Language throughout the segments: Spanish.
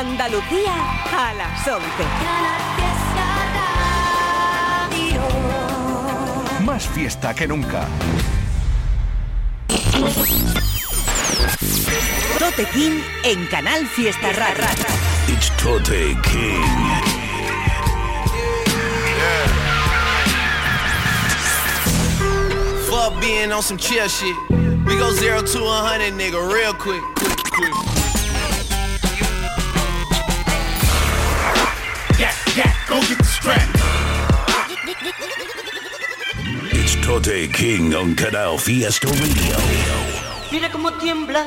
Andalucía a las 11. Más fiesta que nunca. Tote King en Canal Fiesta Rara. It's Tote King. Fuck being on some chill shit. We go zero to a hundred, nigga, real quick. quick, quick. Tote King on Canal Fiesta Radio. Mira cómo tiembla.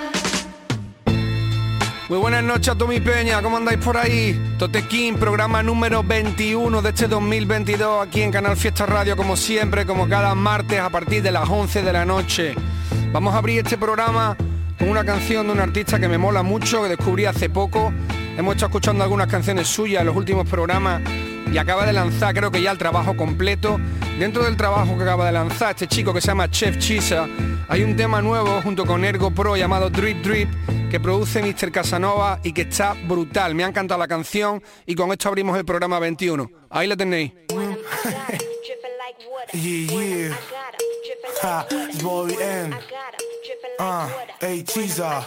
Muy buenas noches a Tommy Peña, ¿cómo andáis por ahí? Totequín, programa número 21 de este 2022 aquí en Canal Fiesta Radio, como siempre, como cada martes a partir de las 11 de la noche. Vamos a abrir este programa con una canción de un artista que me mola mucho, que descubrí hace poco. Hemos estado escuchando algunas canciones suyas en los últimos programas y acaba de lanzar, creo que ya el trabajo completo. Dentro del trabajo que acaba de lanzar este chico que se llama Chef Chisa, hay un tema nuevo junto con Ergo Pro llamado Drip Drip que produce Mr. Casanova y que está brutal. Me ha encantado la canción y con esto abrimos el programa 21. Ahí la tenéis. Chisa.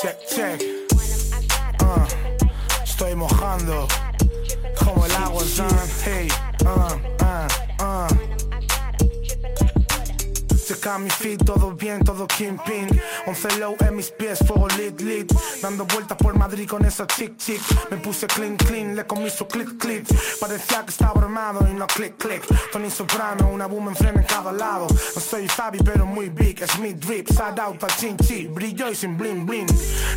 Check, check. Uh, estoy mojando como el agua, son. Hey, uh, uh, uh. Checa mi feet, todo bien, todo kingpin. 11 low en mis pies, fuego lit, lit. Dando vueltas por Madrid con esa chick, chick Me puse clean, clean, le comí su click, click Parecía que estaba armado y no click, click Tony Soprano, una boom en freno en cada lado. No soy Fabi, pero muy big, es mi drip. Side out al chin, chin, brillo y sin bling, bling.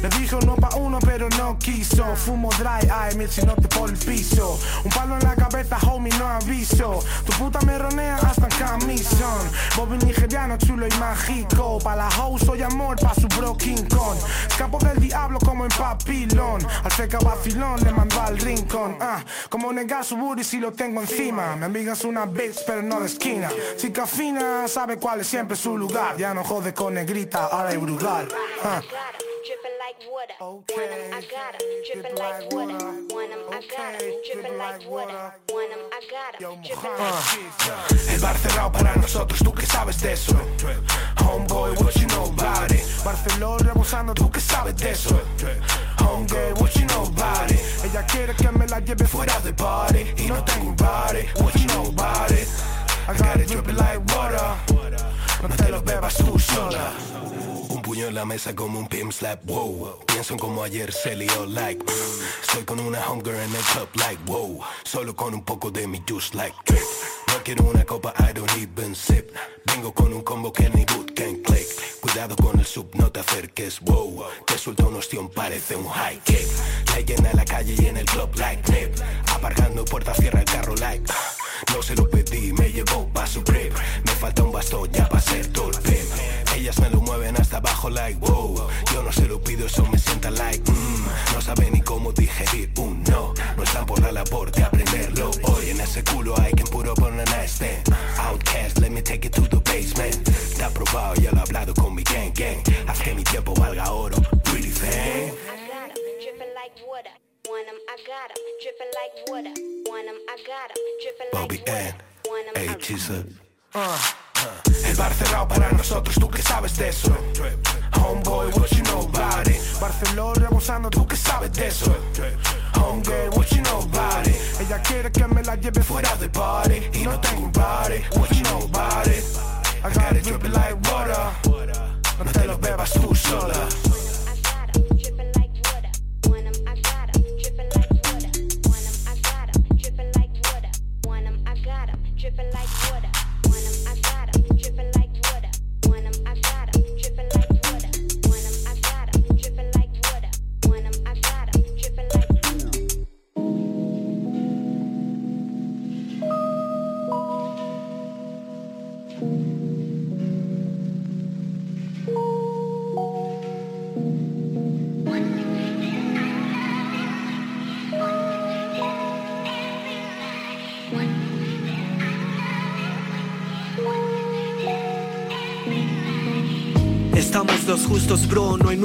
Le dijo no pa' uno, pero no quiso. Fumo dry eye, mil si no te por el piso. Un palo en la cabeza, homie, no aviso. Tu puta me ronea hasta en camisón. Bobby nigeriano, chulo y mágico Pa' la house soy amor, pa' su bro King Kong Escapo del diablo como en papilón. Al seca vacilón le mando al rincón. Ah, Como negar su booty si lo tengo encima. Mi amiga es una bitch pero no de esquina. Chica fina sabe cuál es siempre su lugar. Ya no jode con negrita, ahora es brutal. Ah. Dripping like water. Want 'em, I got 'em. Dripping like water. Want 'em, I got 'em. Dripping like water. Want 'em, I got 'em. Dripping like El bar cerrado para nosotros, tú que sabes de eso Homeboy, what you know about it Barcelona rebosando, tú que sabes de eso Homeboy, what you know about it Ella quiere que me la lleve fuera de party Y no tengo un body, what you know about it I got it dripping like water No te lo bebas tú sola. Un puño en la mesa como un pimp slap, wow. Pienso en como ayer se lió, like. Estoy con una homegirl en el club, like, wow. Solo con un poco de mi juice, like No quiero una copa, I don't even sip. Vengo con un combo que ni boot can click. Cuidado con el sub, no te acerques, wow. Te suelto un ostión, parece un high kick. La llena en la calle y en el club, like nip Aparcando puerta, cierra el carro, like No se lo pedí, me llevó pa' su grip Me falta un bastón ya pa' ser todo el pimp Ellas me lo mueven hasta abajo like wow. Yo no se lo pido, eso me sienta like mm. No saben ni cómo digerir un no. No están por la labor de aprenderlo Hoy. En ese culo hay quien puro poner a este Outcast, let me take it to the basement. Está probado, ya lo he hablado con mi gang gang. Haz que mi tiempo valga oro, pretty thing Bobby. N, hey, Chisa El bar cerrado para nosotros, tú que sabes de eso. Homeboy, what you know about it Barcelona rebosando, tú que sabes de eso. Homegirl, what you know about it Ella quiere que me la lleve fuera de party. Y no tengo un body, what you know about it I got it dripping like water. No te lo bebas tú sola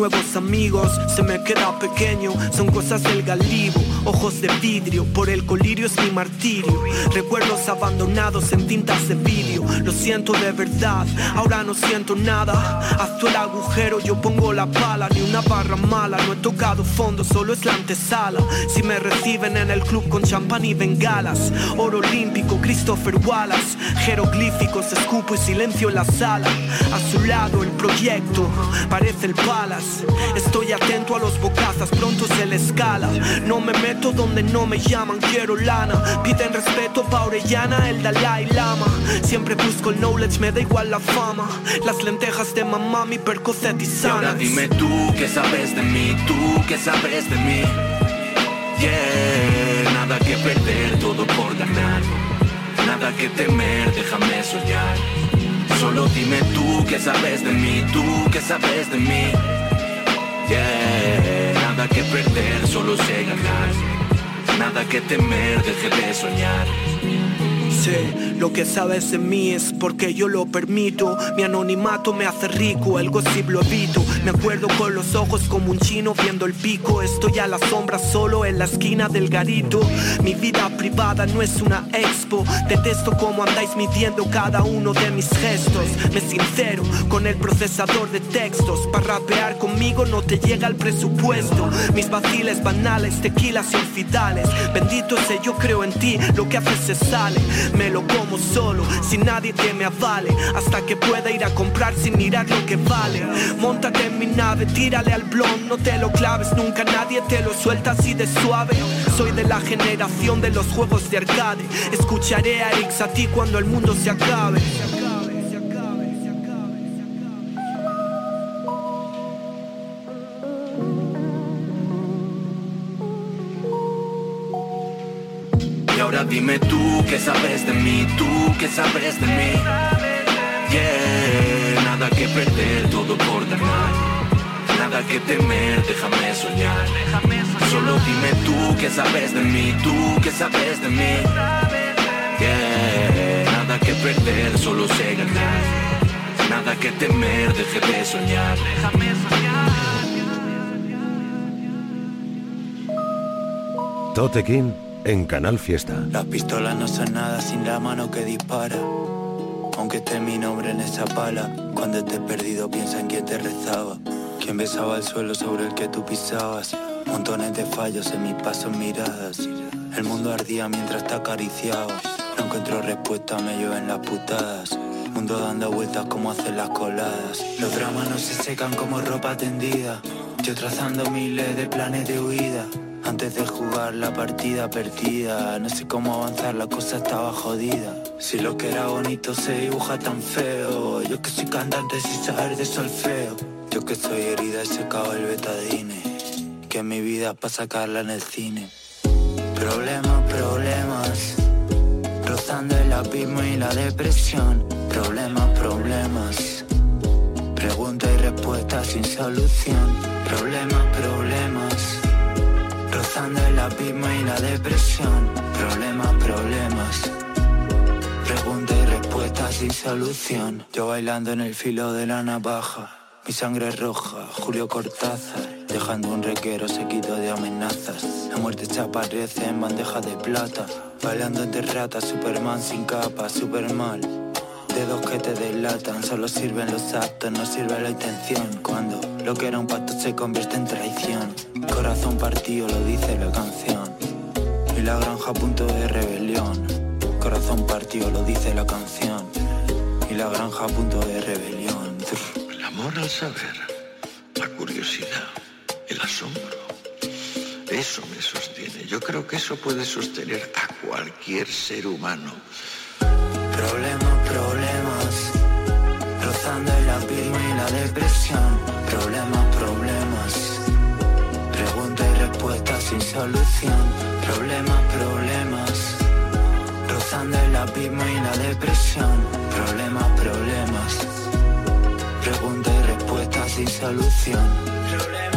nuevos amigos. Se me queda pequeño, son cosas del galibo. Ojos de vidrio, por el colirio es mi Recuerdos abandonados en tintas de vídeo. Lo siento de verdad, ahora no siento nada. Haz el agujero, yo pongo la pala. Ni una barra mala, no he tocado fondo, solo es la antesala. Si me reciben en el club con champán y bengalas. Oro olímpico, Christopher Wallace. Jeroglíficos, escupo y silencio en la sala. A su lado el proyecto, parece el Palace. Estoy atento a los bocazas, pronto se le escala. No me meto donde no me llaman, quiero lana. Piden respeto pa' Orellana, el Dalai Lama. Siempre busco el knowledge, me da igual la fama. Las lentejas de mamá, mi percocet y Y ahora sanas. dime tú qué sabes de mí, tú qué sabes de mí. Yeah, nada que perder, todo por ganar. Nada que temer, déjame soñar. Solo dime tú qué sabes de mí, tú qué sabes de mí. Yeah, nada que perder, solo sé ganar. Nada que temer, deje de soñar. Sé lo que sabes de mí es porque yo lo permito. Mi anonimato me hace rico, el gossip lo evito. Me acuerdo con los ojos como un chino viendo el pico. Estoy a la sombra solo en la esquina del garito. Mi vida privada no es una expo. Detesto cómo andáis midiendo cada uno de mis gestos. Me sincero con el procesador de textos. Para rapear conmigo no te llega el presupuesto. Mis vaciles banales, tequilas infidales. Bendito sé, yo creo en ti, lo que haces se sale. Me lo como solo, sin nadie que me avale. Hasta que pueda ir a comprar sin mirar lo que vale. Montate en mi nave, tírale al blon, no te lo claves, nunca nadie te lo suelta así de suave. Soy de la generación de los juegos de arcade. Escucharé a Erix a ti cuando el mundo se acabe. Dime tú qué sabes de mí, tú qué sabes de mí. Yeah, nada que perder, todo por ganar. Nada que temer, déjame soñar. Solo dime tú qué sabes de mí, tú qué sabes de mí. Yeah, nada que perder, solo sé ganar. Nada que temer, deje de soñar. Déjame soñar. Tote King en Canal Fiesta. Las pistolas no son nada sin la mano que dispara. Aunque esté mi nombre en esa pala, cuando estés perdido piensa en quién te rezaba. Quien besaba el suelo sobre el que tú pisabas. Montones de fallos en mis pasos, miradas. El mundo ardía mientras te acariciaba. No encuentro respuesta, me llueven las putadas. Mundo dando vueltas como hacen las coladas. Los dramas no se secan como ropa tendida. Yo trazando miles de planes de huida. Antes de jugar la partida perdida, no sé cómo avanzar, la cosa estaba jodida. Si lo que era bonito se dibuja tan feo, yo que soy cantante sin saber de solfeo. Yo que soy herida y secado el betadine, que mi vida para sacarla en el cine. Problemas, problemas, rozando el abismo y la depresión. Problemas, problemas, pregunta y respuesta sin solución. Problemas, problemas rozando el abismo y la depresión. Problemas, problemas. Pregunta y respuesta sin solución. Yo bailando en el filo de la navaja. Mi sangre es roja, Julio Cortázar. Dejando un requero sequito de amenazas. La muerte se aparece en bandeja de plata. Bailando entre ratas, Superman sin capa, super mal. Dedos que te delatan, solo sirven los actos, no sirve la intención. Cuando lo que era un pacto se convierte en traición. Corazón partido, lo dice la canción. Y la granja a punto de rebelión. Corazón partido, lo dice la canción. Y la granja a punto de rebelión. El amor al saber, la curiosidad, el asombro. Eso me sostiene. Yo creo que eso puede sostener a cualquier ser humano. Problemas, problemas. Pregunta y respuesta sin solución. Problemas, problemas. Rozando el abismo y la depresión. Problemas, problemas. Pregunta y respuesta sin solución.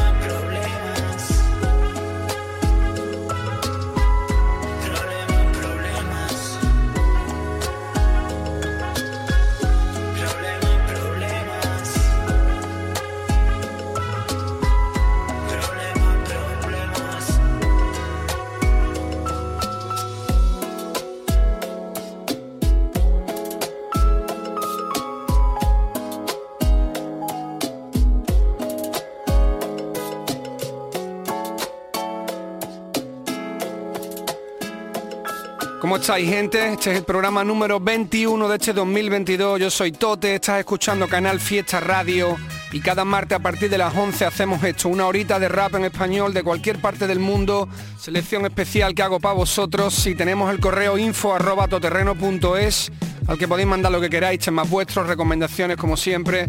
Estáis gente? Este es el programa número 21 de este 2022. Yo soy Tote, estás escuchando Canal Fiesta Radio y cada martes a partir de las 11 hacemos esto, una horita de rap en español de cualquier parte del mundo, selección especial que hago para vosotros. Si tenemos el correo info arroba toterreno.es al que podéis mandar lo que queráis, temas vuestros, recomendaciones como siempre.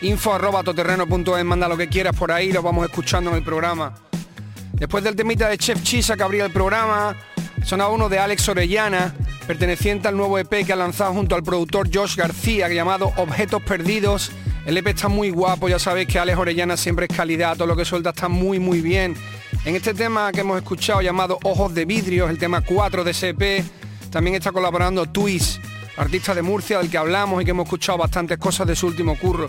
Info arroba toterreno.es, manda lo que quieras por ahí, lo vamos escuchando en el programa. Después del temita de Chef Chisa que abría el programa, sonaba uno de Alex Orellana, perteneciente al nuevo EP que ha lanzado junto al productor Josh García, llamado Objetos Perdidos. El EP está muy guapo, ya sabéis que Alex Orellana siempre es calidad, todo lo que suelta está muy muy bien. En este tema que hemos escuchado llamado Ojos de Vidrio, el tema 4 de ese EP, también está colaborando Twist, artista de Murcia del que hablamos y que hemos escuchado bastantes cosas de su último curro.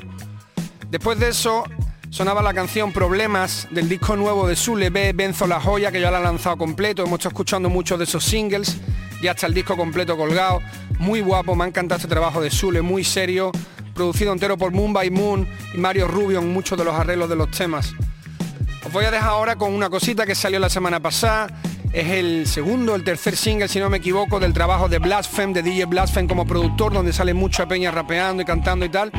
Después de eso, sonaba la canción Problemas del disco nuevo de Sule B, Benzo La Joya, que ya la ha lanzado completo. Hemos estado escuchando muchos de esos singles, ya está el disco completo colgado. Muy guapo, me ha encantado este trabajo de Sule, muy serio, producido entero por Moon by Moon y Mario Rubio en muchos de los arreglos de los temas. Os voy a dejar ahora con una cosita que salió la semana pasada. Es el segundo, el tercer single, si no me equivoco, del trabajo de Blasphème, de DJ Blasphème como productor, donde sale mucha peña rapeando y cantando y tal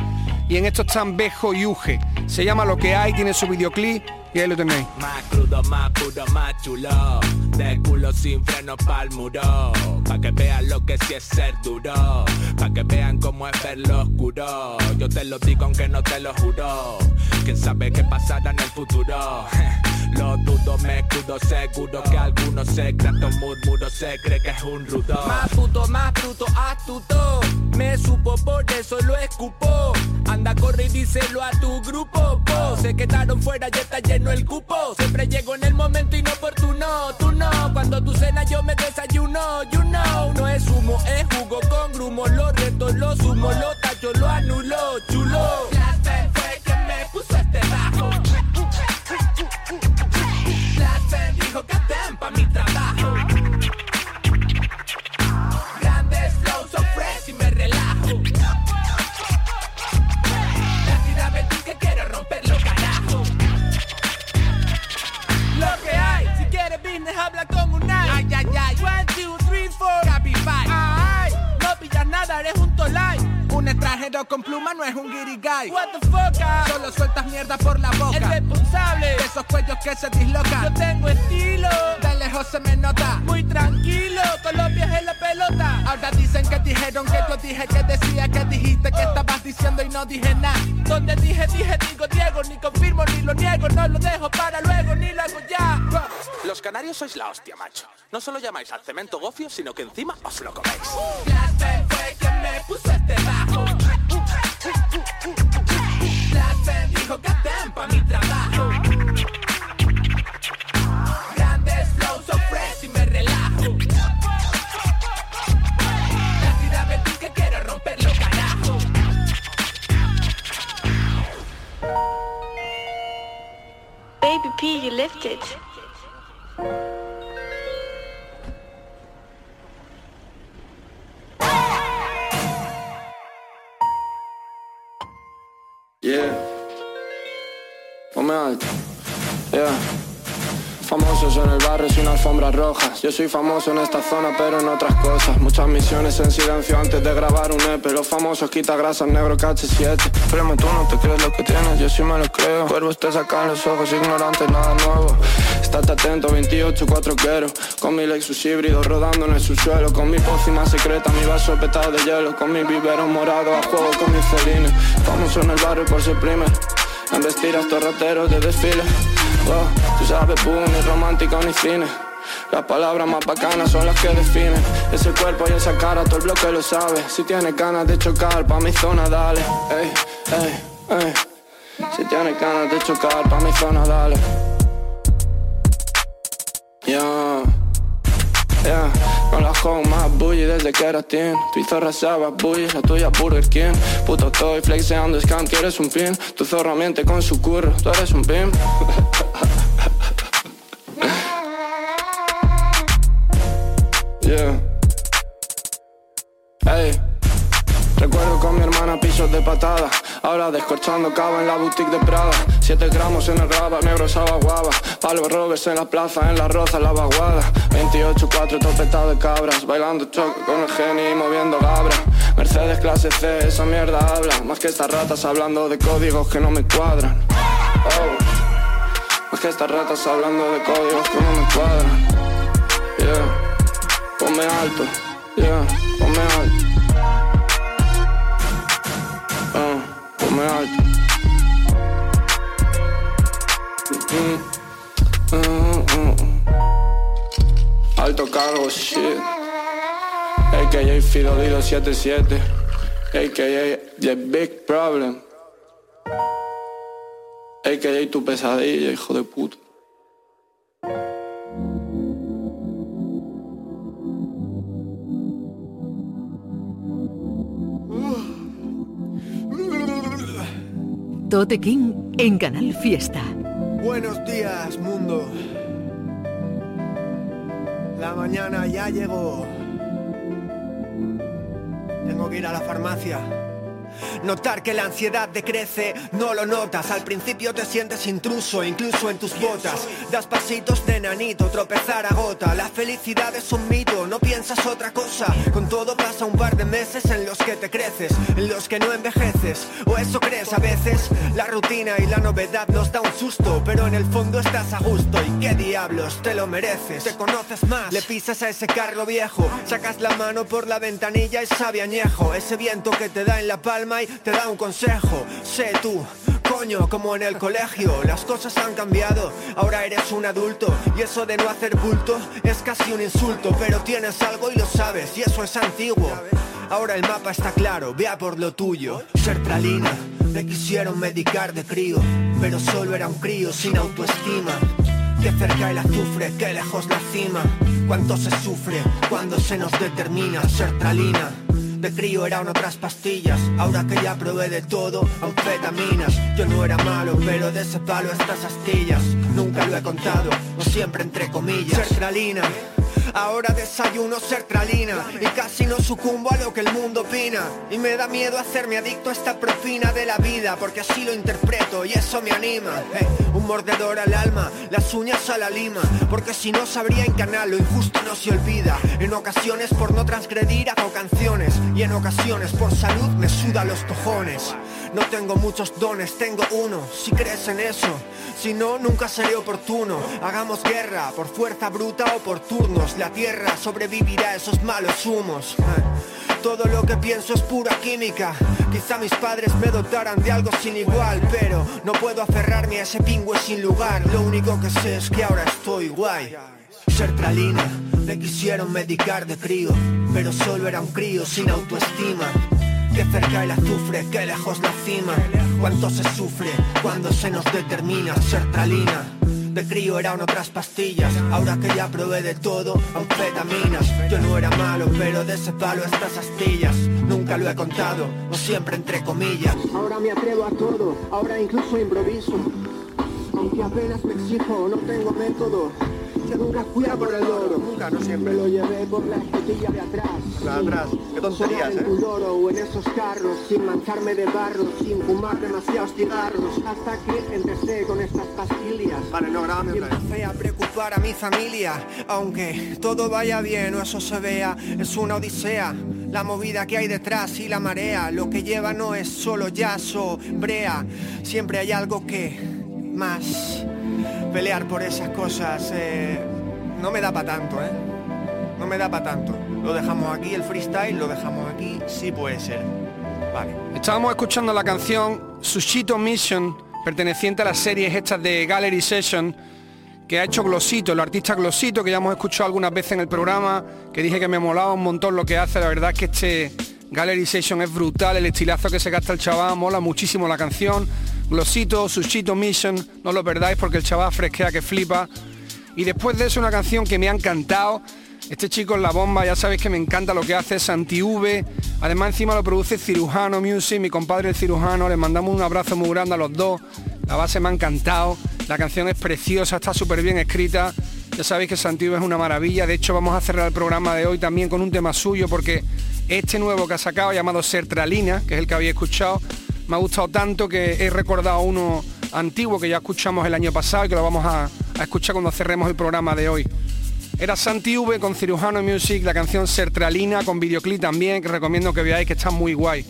y en esto están Bejo y Uge. Se llama Lo que hay, tiene su videoclip y ahí lo tenéis. Más crudo, más puro, más chulo. De culo sin freno pa'l muro. Pa' que vean lo que sí es ser duro. Pa' que vean cómo es ver lo oscuro. Yo te lo digo aunque no te lo juro. Quién sabe qué pasará en el futuro. Lo dudo, me escudo seguro que algunos secretos murmuro se cree que es un rudo. Más puto, más bruto, astuto. Me supo, por eso lo escupo. Anda, corre y díselo a tu grupo. Po. Se quedaron fuera, ya está lleno el cupo. Siempre llego en el momento inoportuno. Tú no, cuando tu cena yo me desayuno. You know, no es humo, es jugo con grumo. Lo reto, lo sumo, lo tacho, lo anulo. Chulo. Fue quien me puso este bajo. Un extranjero con pluma no es un guirigay. What the fuck? ah? Solo sueltas mierda por la boca. El responsable de esos cuellos que se dislocan. Yo tengo estilo, de lejos se me nota. Muy tranquilo, con los pies en la pelota. Ahora dicen que dijeron que yo dije que decía que dijiste que estabas diciendo y no dije nada. Donde dije, dije, digo Diego, ni confirmo ni lo niego. No lo dejo para luego, ni lo hago ya. Los canarios sois la hostia, macho. No solo llamáis al cemento gofio, sino que encima os lo coméis. Fue me puso este bajo. Blasphème dijo que den pa' mi trabajo. Grandes flows so fresh y me relajo. La tira me dice que quiero romperlo, carajo. Baby P, you lifted. Yeah. Alfombras rojas. Yo soy famoso en esta zona, pero en otras cosas. Muchas misiones en silencio antes de grabar un EP. Los famosos quita grasas, negro KH7. Primo, tú no te crees lo que tienes, yo sí me lo creo. Cuervos te sacan los ojos, ignorantes, nada nuevo. Estate atento, 28, 4 quiero. Con mi Lexus híbrido rodando en el subsuelo. Con mi pócima secreta, mi vaso petado de hielo. Con mi vivero morado a juego con mis felines. Famoso en el barrio por ser primer. En vestir a estos rateros de desfile. Wow, tú sabes, boom, ni romántico ni cine. Las palabras más bacanas son las que definen Ese cuerpo y esa cara, todo el bloque lo sabe. Si tienes ganas de chocar, pa' mi zona dale Ey, ey, ey. Si tienes ganas de chocar, pa' mi zona dale. Yeah, yeah. Con la home más bully desde que eras teen. Tu zorra sabe bully, la tuya Burger King. Puto estoy flexeando scam, quieres un pin Tu zorra miente con su curro, tú eres un pimp descorchando cava en la boutique de Prada. Siete gramos en el raba, negro saba guava Palo Roberts en la plaza, en la roza, la vaguada 28, 4, topetado de cabras Bailando choque con el geni y moviendo gabra. Mercedes clase C, esa mierda habla. Más que estas ratas hablando de códigos que no me cuadran. Oh. Más que estas ratas hablando de códigos que no me cuadran. Yeah. Ponme alto. Yeah. Ponme alto Oh Ponme alto Mm, mm, mm. Alto cargo, shit. AKA Fidolido 77. AKA The Big Problem. AKA tu pesadilla, hijo de puta. Tote King en Canal Fiesta. Buenos días, mundo. La mañana ya llegó. Tengo que ir a la farmacia. Notar que la ansiedad decrece, no lo notas. Al principio te sientes intruso, incluso en tus botas. Das pasitos de nanito, tropezar a gota. La felicidad es un mito, no piensas otra cosa. Con todo pasa un par de meses en los que te creces, en los que no envejeces. O eso crees a veces. La rutina y la novedad nos da un susto, pero en el fondo estás a gusto. ¿Y qué diablos? Te lo mereces. Te conoces más. Le pisas a ese carro viejo, sacas la mano por la ventanilla y sabe añejo. Ese viento que te da en la palma te da un consejo. Sé tú. Coño, como en el colegio, las cosas han cambiado, ahora eres un adulto y eso de no hacer bulto es casi un insulto, pero tienes algo y lo sabes y eso es antiguo. Ahora el mapa está claro, vea por lo tuyo. Sertralina, me quisieron medicar de crío, pero solo era un crío sin autoestima. Que cerca el azufre, que lejos la cima. Cuánto se sufre cuando se nos determina sertralina. De crío eran otras pastillas, ahora que ya probé de todo, anfetaminas. Yo no era malo, pero de ese palo estas astillas. Nunca lo he contado, o siempre entre comillas. Sertralina. Ahora desayuno sertralina y casi no sucumbo a lo que el mundo opina. Y me da miedo hacerme adicto a esta propina de la vida, porque así lo interpreto y eso me anima. Eh, un mordedor al alma, las uñas a la lima, porque si no sabría en canal lo injusto no se olvida. En ocasiones por no transgredir hago canciones y en ocasiones por salud me suda los cojones. No tengo muchos dones, tengo uno, si crees en eso. Si no, nunca seré oportuno. Hagamos guerra, por fuerza bruta o por turnos. La tierra sobrevivirá a esos malos humos. Todo lo que pienso es pura química. Quizá mis padres me dotaran de algo sin igual, pero no puedo aferrarme a ese pingüe sin lugar. Lo único que sé es que ahora estoy guay. Sertralina, me quisieron medicar de crío, pero solo era un crío sin autoestima. Que cerca el azufre, que lejos la cima. Cuánto se sufre cuando se nos determina sertralina. De crío eran otras pastillas, ahora que ya probé de todo, anfetaminas. Yo no era malo, pero de ese palo estas astillas. Nunca lo he contado, o siempre entre comillas. Ahora me atrevo a todo, ahora incluso improviso. Aunque apenas me exijo, no tengo método. Yo nunca fui a por el oro, nunca, no siempre lo llevé por la escotilla de atrás. La de atrás, qué tonterías, ¿eh? o en esos carros, sin mancharme de barro, sin fumar demasiados cigarros, hasta que empecé con estas pastillas. Vale, no, grábame Y otra vez. a preocupar a mi familia, aunque todo vaya bien o eso se vea, es una odisea. La movida que hay detrás y la marea, lo que lleva no es solo jazz o brea, siempre hay algo que más pelear por esas cosas eh, no me da para tanto, ¿eh? No me da para tanto. Lo dejamos aquí, el freestyle, lo dejamos aquí, sí puede ser. Estábamos escuchando la canción Sushito Mission, perteneciente a las series estas de Gallery Session, que ha hecho Glosito, el artista Glosito, que ya hemos escuchado algunas veces en el programa, que dije que me molaba un montón lo que hace, la verdad es que este Gallery Session es brutal, el estilazo que se gasta el chaval, mola muchísimo la canción. Glosito, Sushito Mission, no lo perdáis porque el chaval fresquea que flipa. Y después de eso una canción que me ha encantado. Este chico es la bomba, ya sabéis que me encanta lo que hace Santi V. Además encima lo produce Cirujano Music, mi compadre el cirujano. Les mandamos un abrazo muy grande a los dos. La base me ha encantado. La canción es preciosa, está súper bien escrita. Ya sabéis que Santi V es una maravilla. De hecho vamos a cerrar el programa de hoy también con un tema suyo porque este nuevo que ha sacado llamado Sertralina, que es el que había escuchado, me ha gustado tanto que he recordado uno antiguo que ya escuchamos el año pasado y que lo vamos a, escuchar cuando cerremos el programa de hoy. Era Santi V con Cirujano Music, la canción Sertralina con videoclip también, que recomiendo que veáis que está muy guay.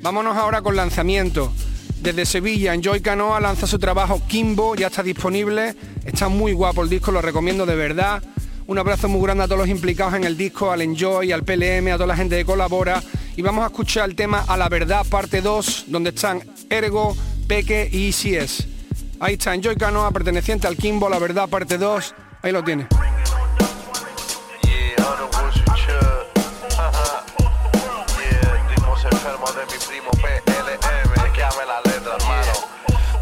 Vámonos ahora con lanzamiento. Desde Sevilla, Enjoy Canoa lanza su trabajo Kimbo, ya está disponible. Está muy guapo el disco, lo recomiendo de verdad. Un abrazo muy grande a todos los implicados en el disco, al Enjoy, al PLM, a toda la gente que colabora. Y vamos a escuchar el tema A la Verdad, parte 2, donde están Ergo, Peque y ICS. Ahí está Enjoy Canoa, perteneciente al Kimbo, La Verdad, parte 2. Ahí lo tiene.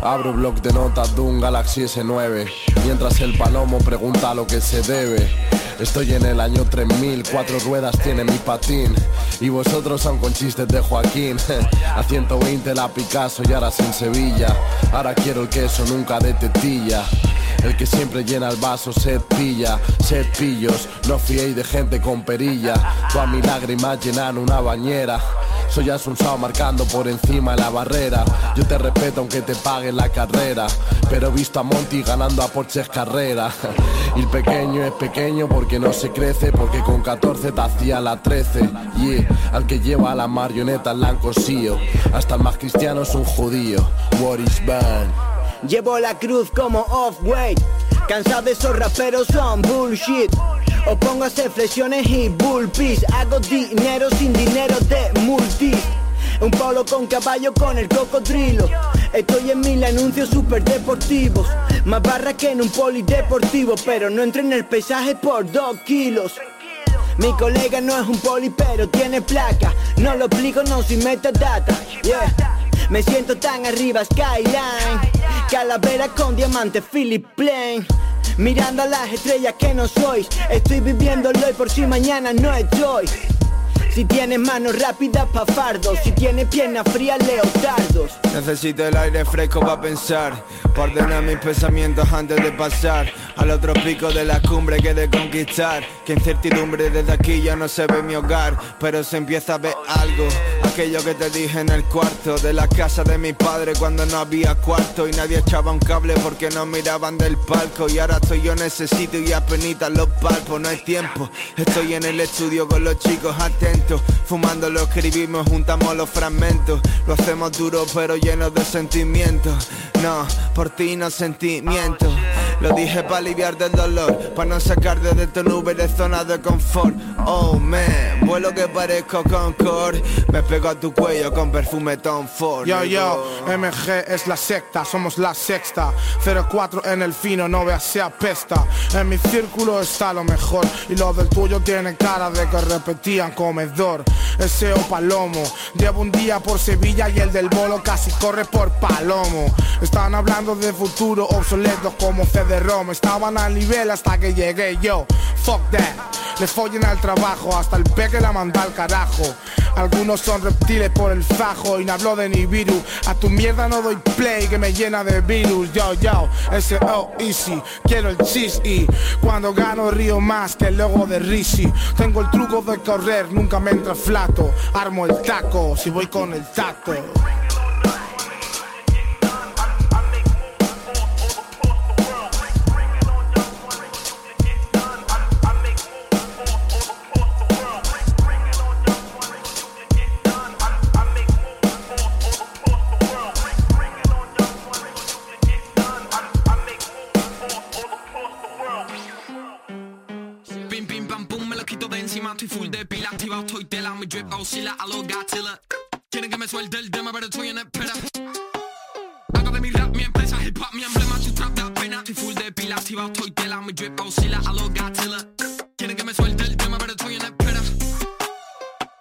Abro blog de notas de un Galaxy S9 Mientras el palomo pregunta lo que se debe Estoy en el año 3000, cuatro ruedas tiene mi patín. Y vosotros aún con chistes de Joaquín. A 120 la Picasso y ahora sin Sevilla. Ahora quiero el queso nunca de tetilla el que siempre llena el vaso, sed pilla, sed pillos, no fiéis de gente con perilla. Toda mi lágrima llenan una bañera. Soy asunsado marcando por encima de la barrera. Yo te respeto aunque te paguen la carrera. Pero he visto a Monty ganando a Porches carrera. Y el pequeño es pequeño porque no se crece. Porque con 14 te hacía la 13. Yeah, al que lleva la marioneta la han cosío. Hasta el más cristiano es un judío. What is bad? Llevo la cruz como off-weight. Cansado de esos raperos son bullshit. Os pongo a hacer flexiones y bullpis Hago dinero sin dinero de multis un polo con caballo con el cocodrilo. Estoy en mil anuncios super deportivos. Más barra que en un polideportivo Pero no entro en el paisaje por dos kilos. Mi colega no es un poli pero tiene placa. No lo explico, no sin metadata Yeah me siento tan arriba, skyline. Calavera con diamante, Philip Plain. Mirando a las estrellas que no sois Estoy viviéndolo y por si mañana no estoy. Si tienes manos rápidas pa' fardos. Si tienes piernas frías, leotardos. Necesito el aire fresco pa' pensar. Pa' ordenar mis pensamientos antes de pasar. Al otro pico de la cumbre que de conquistar. Que incertidumbre desde aquí ya no se ve mi hogar. Pero se empieza a ver algo Aquello que te dije en el cuarto De la casa de mi padre cuando no había cuarto Y nadie echaba un cable porque no miraban del palco Y ahora estoy yo necesito y apenas los palpos No hay tiempo, estoy en el estudio con los chicos atentos Fumando lo escribimos, juntamos los fragmentos. Lo hacemos duro pero lleno de sentimientos. No, por ti no sentimientos Lo dije para aliviar del dolor Para no sacar desde tu nube de zona de confort. Oh man, vuelo que parezco Concord Me pego a tu cuello con perfume Tom Ford Yo, yo, MG es la secta, somos la sexta. 04 en el fino, no veas se apesta. En mi círculo está lo mejor Y lo del tuyo tiene cara de que repetían comedor. Eseo Palomo Llevo un día por Sevilla y el del bolo casi corre por Palomo. Estaban hablando de futuro obsoletos como CD-ROM. Estaban al nivel hasta que llegué yo. Fuck that Le follen al trabajo hasta el peque la manda al carajo. Algunos son reptiles por el fajo y no hablo de ni virus. A tu mierda no doy play que me llena de virus. Yo, yo, S.O. Easy Quiero el cheese y cuando gano río más que el logo de Rizzy Tengo el truco de correr, nunca me entra flato. Armo el taco si voy con el taco de pila activa, estoy tela, mi drip oscila a lo Godzilla. Quieren que me suelte el tema, pero estoy en espera. Hago de mi rap mi empresa, hip hop mi emblema, tu trap da pena. Estoy full de pila activa, estoy tela, mi drip oscila a lo Godzilla. Quieren que me suelte el tema, pero estoy en espera.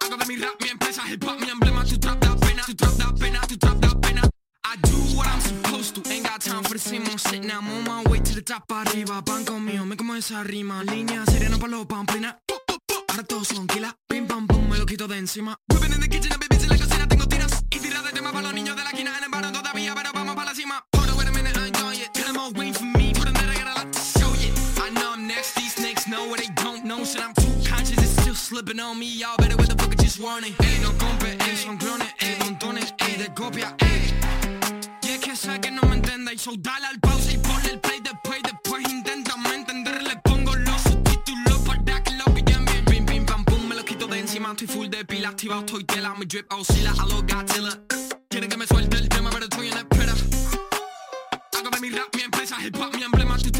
Hago de mi rap mi empresa, hip hop mi emblema, tu trap da pena, tu trap da pena, tu trap da pena. I do what I'm supposed to, ain't got time for the same old shit. Now I'm on my way to the top arriba, pan conmigo, me como esa rima, línea serena pa' los pamplinas. Todos son kila, pim pam pum, me lo quito de encima. Whipping in the kitchen, a baby, en la cocina tengo tiras. Y tiras de tema para los niños de la esquina, en el barrio todavía, pero vamos para la cima. Hold on, wait a minute, I enjoy it. Tell them all waiting for me, night I got a lot to show you. I know I'm next, these snakes know what they don't know. Shit, I'm too conscious, it's still slipping on me. Y'all better with the fuck just warning. Ey, no compre, ey, son clones, ey, montones, ey, de copia, ey. Y es que sé que no me entendéis, so dale al pause y ponle el play después, después y activado, estoy tela, mi drip oscila a los Godzilla. Quieren que me suelte el tema, pero estoy en espera. Hago de mi rap mi empresa, hip hop mi emblema, tu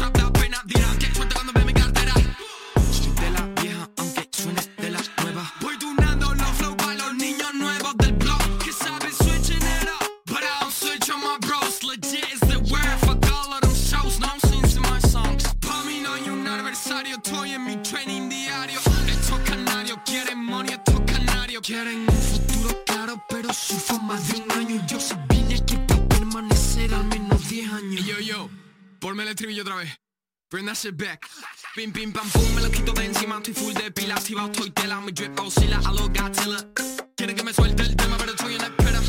canarios quieren un futuro claro, pero sufro más de un año. Yo sé bien que para permanecer al menos 10 años. yo, yo, ponme el estribillo otra vez. Bring that shit back. Pim, pim, pam, pum, me lo quito de encima. Estoy full de pila, activado, estoy tela. Mi drip oscila a los Godzilla. Quieren que me suelte el tema, pero estoy en espera.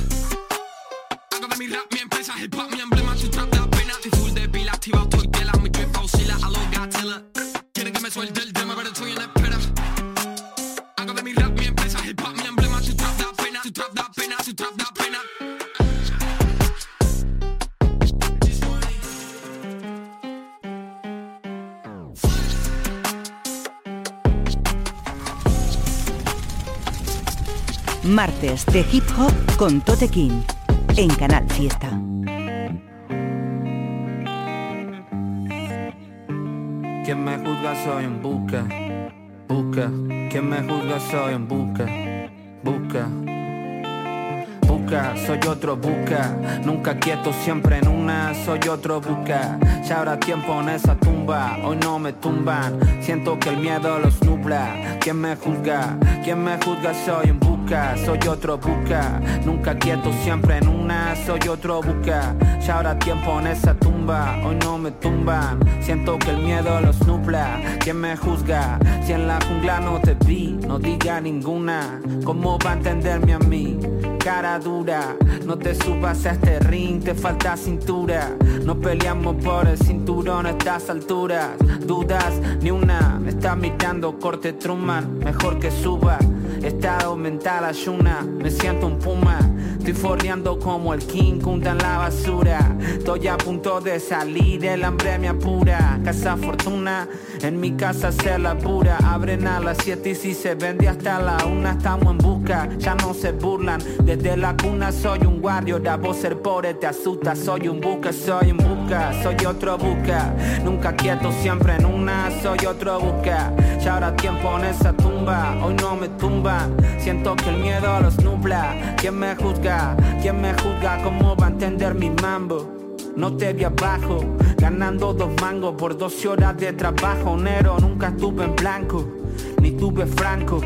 Hago de mi rap mi empresa, hip hop mi emblema. Tu trap da pena. Estoy full de pila, activado, estoy tela. Mi drip oscila a los Godzilla. Quieren que me suelte el tema, pero estoy en espera. Martes de Hip Hop con Tote King en Canal Fiesta. Quien me juzga soy un busca, busca. Quien me juzga soy un busca, busca. Busca, soy otro busca. Nunca quieto, siempre en una, soy otro busca. Ya habrá tiempo en esa tumba, hoy no me tumban. Siento que el miedo los nubla. Quien me juzga, quien me juzga soy un busca. Soy otro busca. Nunca quieto, siempre en una, soy otro busca. Ya habrá tiempo en esa tumba, hoy no me tumban. Siento que el miedo los nubla. Quien me juzga, si en la jungla no te vi, no diga ninguna. ¿Cómo va a entenderme a mí? cara dura No te subas a este ring, te falta cintura No peleamos por el cinturón a estas alturas Dudas, ni una Me está mirando corte Truman Mejor que suba Estado mental ayuna Me siento un puma Estoy forreando como el King Kunta en la basura. Estoy a punto de salir El hambre me apura Casa fortuna En mi casa se la pura. Abren a las 7 y si se vende hasta la una Estamos en busca. Ya no se burlan Desde la cuna soy un guardio Da voz ser pobre te asusta Soy un busca, soy un busca Soy otro busca Nunca quieto, siempre en una Soy otro busca Ya habrá tiempo en esa tumba Hoy no me tumban Siento que el miedo los nubla. ¿Quién me juzga? ¿Quién me juzga? ¿Cómo va a entender mi mambo? No te vi abajo, ganando dos mangos por 12 horas de trabajo. Nero, nunca estuve en blanco, ni tuve franco.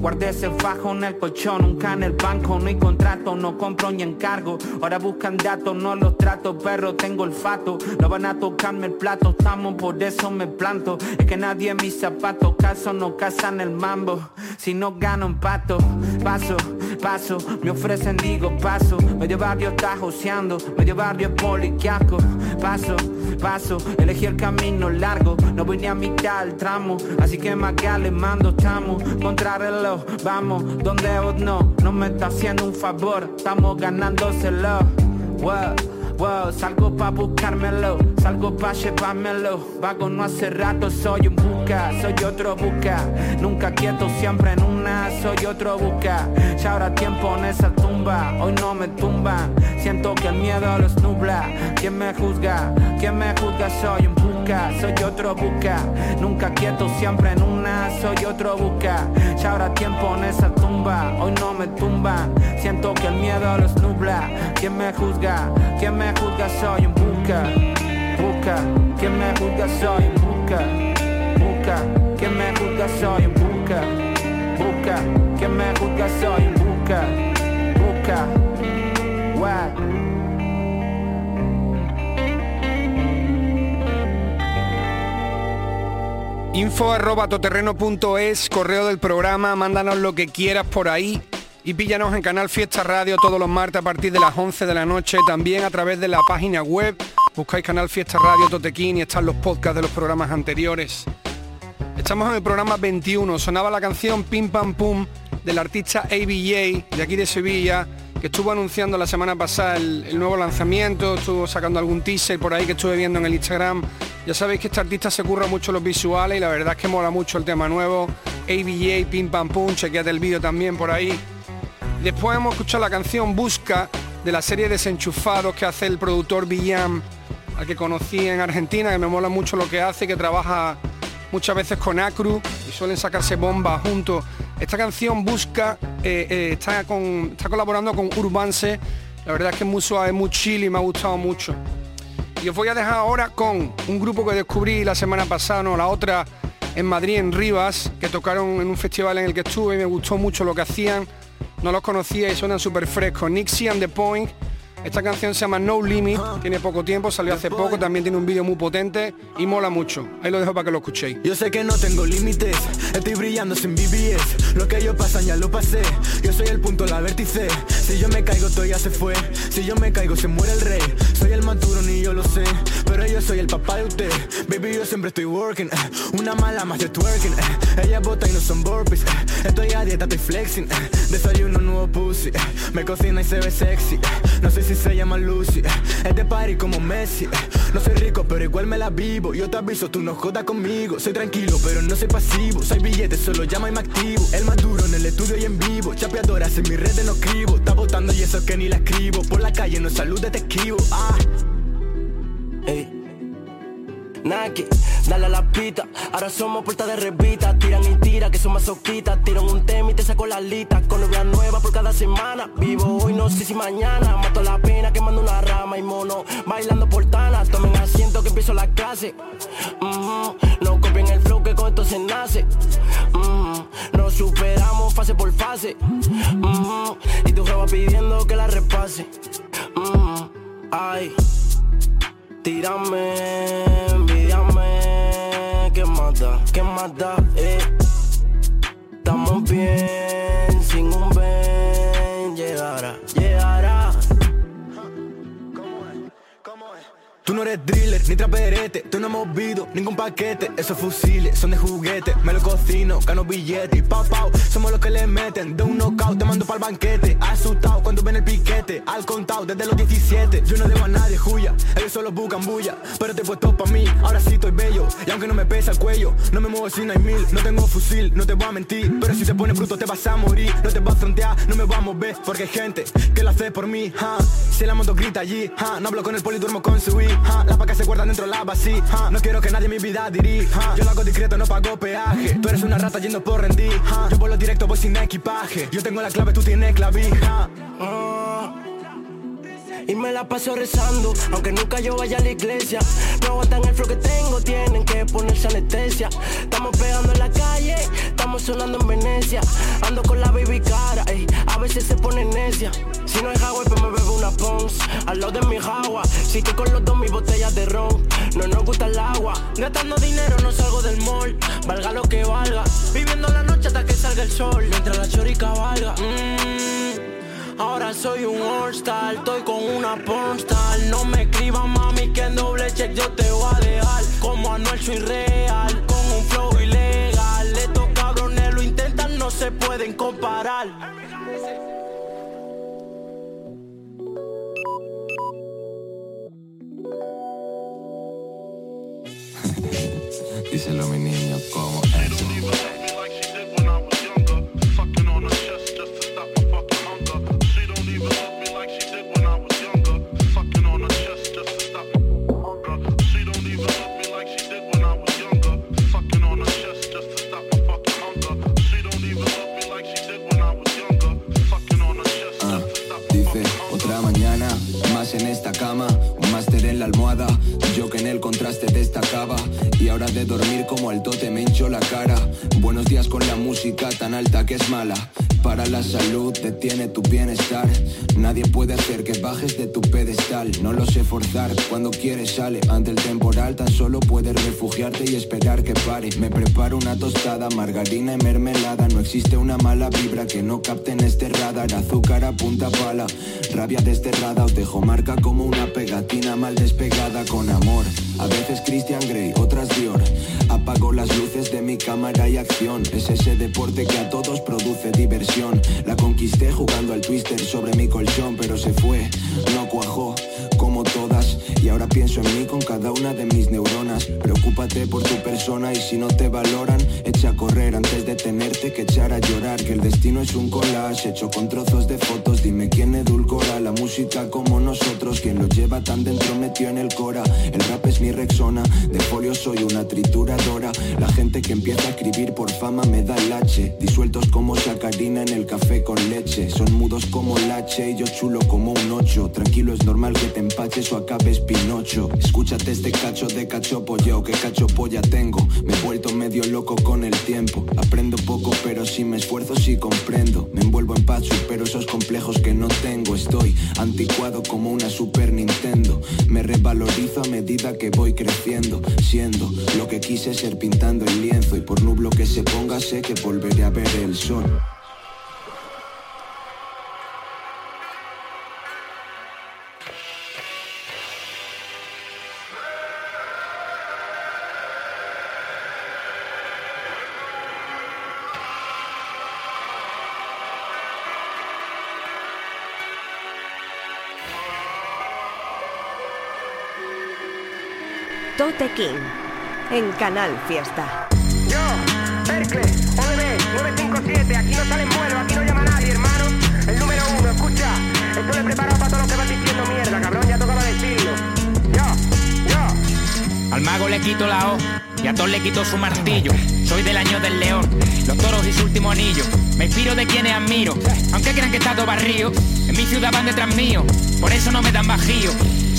Guardé ese fajo en el colchón, nunca en el banco, no hay contrato, no compro ni encargo. Ahora buscan datos, no los trato, perro, tengo olfato. No van a tocarme el plato, estamos por eso me planto. Es que nadie en mis zapatos, caso no casan el mambo. Si no gano empato, paso, paso, me ofrecen digo paso. Medio barrio está joseando, medio barrio es poliquiasco. Paso, paso, elegí el camino largo, no voy ni a mitad del tramo. Así que más que le mando, estamos contra reloj, vamos, donde vos no, no me está haciendo un favor, estamos ganándoselo. Wow. Wow, salgo pa' buscármelo, salgo pa' llevármelo Vago no hace rato, soy un busca, soy otro busca Nunca quieto, siempre en una, soy otro busca Ya habrá tiempo en esa tumba, hoy no me tumban Siento que el miedo los nubla ¿Quién me juzga? ¿Quién me juzga? Soy un busca, soy otro busca Nunca quieto, siempre en una, soy otro busca Ya habrá tiempo en esa tumba, hoy no me tumban Siento que el miedo los nubla ¿Quién me juzga? ¿Quién me juzga? Soy un busca Busca ¿Quién me juzga? Soy un busca Busca ¿Quién me juzga? Soy un busca Busca ¿Quién me juzga? Soy un busca Busca Why? Info arroba correo del programa, mándanos lo que quieras por ahí y píllanos en Canal Fiesta Radio todos los martes a partir de las 11 de la noche, también a través de la página web, buscáis Canal Fiesta Radio Totequín y están los podcasts de los programas anteriores. Estamos en el programa 21, sonaba la canción Pim Pam Pum del artista ABJ de aquí de Sevilla, que estuvo anunciando la semana pasada el, el, nuevo lanzamiento, estuvo sacando algún teaser por ahí que estuve viendo en el Instagram. Ya sabéis que este artista se curra mucho los visuales y la verdad es que mola mucho el tema nuevo. ABJ, Pim Pam Pum, chequeate el vídeo también por ahí. Después hemos escuchado la canción Busca de la serie Desenchufados que hace el productor Villam, al que conocí en Argentina, que me mola mucho lo que hace, que trabaja muchas veces con Acru y suelen sacarse bombas juntos. Esta canción Busca eh, eh, está, con, está colaborando con Urbanse. La verdad es que es muy suave, muy chill y me ha gustado mucho. Y os voy a dejar ahora con un grupo que descubrí la semana pasada, no, la otra en Madrid, en Rivas, que tocaron en un festival en el que estuve y me gustó mucho lo que hacían. No los conocía y suenan súper frescos. Nixie and the Point esta canción se llama No Limit, tiene poco tiempo, salió hace poco, también tiene un vídeo muy potente y mola mucho. Ahí lo dejo para que lo escuchéis. Yo sé que no tengo límites, estoy brillando sin BBS. Lo que yo pasan ya lo pasé, yo soy el punto, la vértice. Si yo me caigo, todo ya se fue. Si yo me caigo, se muere el rey. Soy el maturo, ni yo lo sé, pero yo soy el papá de usted. Baby, yo siempre estoy working, eh. una mala más de twerking. Eh. Ella bota y no son burpees, eh. estoy a dieta, estoy flexing. Desayuno nuevo pussy, me cocina y se ve sexy. No si se llama Lucy Es de party como Messi No soy rico pero igual me la vivo. Yo te aviso, tú no jodas conmigo. Soy tranquilo pero no soy pasivo. Soy billete, solo llama y me activo. El más duro en el estudio y en vivo. Chapeadoras en mi red no escribo. Está votando y eso que ni la escribo. Por la calle no salude, te esquivo. Ah. Nike, dale a la pita. Ahora somos puertas de revista. Tiran y tiran, que son masoquitas. Tiran un tema y te saco la lista. Con novia nueva semana. Vivo hoy, no sé si mañana. Mato la pena quemando una rama y mono. Bailando portana. Tomen asiento que empiezo la clase. No copien el flow que con esto se nace. Nos superamos fase por fase. Y tu jefa pidiendo que la repase. Ay. Tírame, envíame, que mata, que mata, eh. Estamos bien, sin un Tú no eres driller, ni traperete, tú no hemos movido ningún paquete. Esos fusiles son de juguete, me lo cocino, gano billete y pau pau. Somos los que le meten de un knockout, te mando pa'l banquete. Asustado cuando ven el piquete, al contado desde los 17. Yo no debo a nadie juya, ellos solo buscan bulla. Pero te he puesto pa' mí, ahora sí estoy bello. Y aunque no me pesa el cuello, no me muevo si no hay mil. No tengo fusil, no te voy a mentir. Pero si te pones bruto te vas a morir. No te vas a frontear, no me voy a mover. Porque hay gente que lo hace por mí, ha. Si la moto grita allí, ha. No hablo con el poli, duermo con su hija. Las vacas se guardan dentro de la vasija. No quiero que nadie mi vida dirija. Yo lo hago discreto, no pago peaje. Tú eres una rata yendo por rendir. Yo vuelo directo, voy sin equipaje. Yo tengo la clave, tú tienes clavija. Ah. Y me la paso rezando, aunque nunca yo vaya a la iglesia. No aguantan el flow que tengo, tienen que ponerse anestesia. Estamos pegando en la calle, estamos sonando en Venecia. Ando con la baby cara, ey, a veces se pone necia. Si no hay agua, pues me bebo una Pons. Al lado de mi agua, si que con los dos mis botellas de ron. No nos gusta el agua, gastando dinero no salgo del mall. Valga lo que valga, viviendo la noche hasta que salga el sol. Mientras la chorica valga. Mmm. Ahora soy un all-star, estoy con una pornstar No me escribas mami que en doble check yo te voy a dejar. Como Anuel soy real, con un flow ilegal. Estos cabrones lo intentan, no se pueden comparar y ahora de dormir como el tote me hincho la cara, buenos días con la música tan alta que es mala, para la salud detiene tu bienestar, nadie puede hacer que bajes de tu pedestal, no lo sé forzar, cuando quieres sale, ante el temporal tan solo puedes refugiarte y esperar que pare, me preparo una tostada, margarina y mermelada, no existe una mala vibra que no capte en este radar, azúcar a punta pala, rabia desterrada os dejo marca como una pegatina mal despegada con amor. A veces Christian Grey, otras Dior. Apago las luces de mi cámara y acción. Es ese deporte que a todos produce diversión. La conquisté jugando al twister sobre mi colchón, pero se fue, no cuajó. Y ahora pienso en mí con cada una de mis neuronas. Preocúpate por tu persona y si no te valoran Echa a correr antes de tenerte que echar a llorar. Que el destino es un collage hecho con trozos de fotos. Dime quién edulcora la música como nosotros. Quien lo lleva tan dentro metió en el cora. El rap es mi rexona, de folio soy una trituradora. La gente que empieza a escribir por fama me da el H Disueltos como sacarina en el café con leche. Son mudos como lache y yo chulo como un ocho. Tranquilo es normal que te empaches o acabes pinocho. Escúchate este cacho de cachopo yo que cacho polla tengo. Me he vuelto medio loco con el tiempo. Aprendo poco pero si me esfuerzo sí comprendo. Me envuelvo en pachu pero esos complejos que no tengo. Estoy anticuado como una Super Nintendo. Me revalorizo a medida que voy creciendo Siendo lo que quise ser pintando el lienzo. Y por nublo que se ponga sé que volveré a ver el sol King en Canal Fiesta. Yo, Percle, ODB, 957, aquí no sale en vuelo, aquí no llama nadie, hermano. El número uno, escucha, esto he preparado para todo lo que vas diciendo mierda, cabrón, ya tocaba decirlo. Yo, yo. Al mago le quito la O y a Thor le quito su martillo. Soy del año del león, los toros y su último anillo. Me inspiro de quienes admiro, aunque crean que está todo barrio. En mi ciudad van detrás mío, por eso no me dan bajío.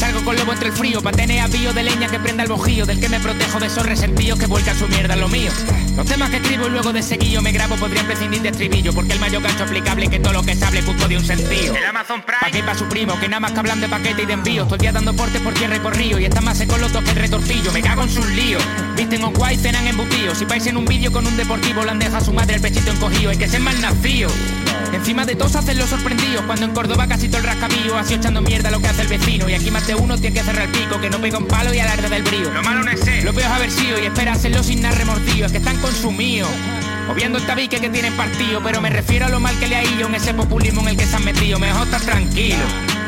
Salgo con lobo entre el frío, pa' tener avío de leña que prenda el bojío, del que me protejo de esos resentidos que vuelcan su mierda en lo mío. Los temas que escribo y luego de seguillo me grabo podrían prescindir de estribillo, porque el mayor gancho aplicable que todo lo que se hable de un sentido. El Amazon Prime. Pa' que pa' su primo, que nada más que hablan de paquete y de envío. Todo el día dando portes por tierra y por río, y están más secos los dos que el retortillo. Me cago en sus líos. Visten on guay, cenan embutidos. Si vais en un vídeo con un deportivo, le han dejado a su madre el pechito encogido. Hay que ser mal nacido. Encima de todos hacen los sorprendidos Cuando en Córdoba casi todo el rascabillo Así echando mierda lo que hace el vecino Y aquí más de uno tiene que cerrar el pico Que no pega un palo y alarde del brío Lo malo no es ser Lo peor es haber sido Y espera hacerlo sin nada remordillo Es que están consumidos o viendo el tabique que tienen partido Pero me refiero a lo mal que le ha ido En ese populismo en el que se han metido Mejor estar tranquilo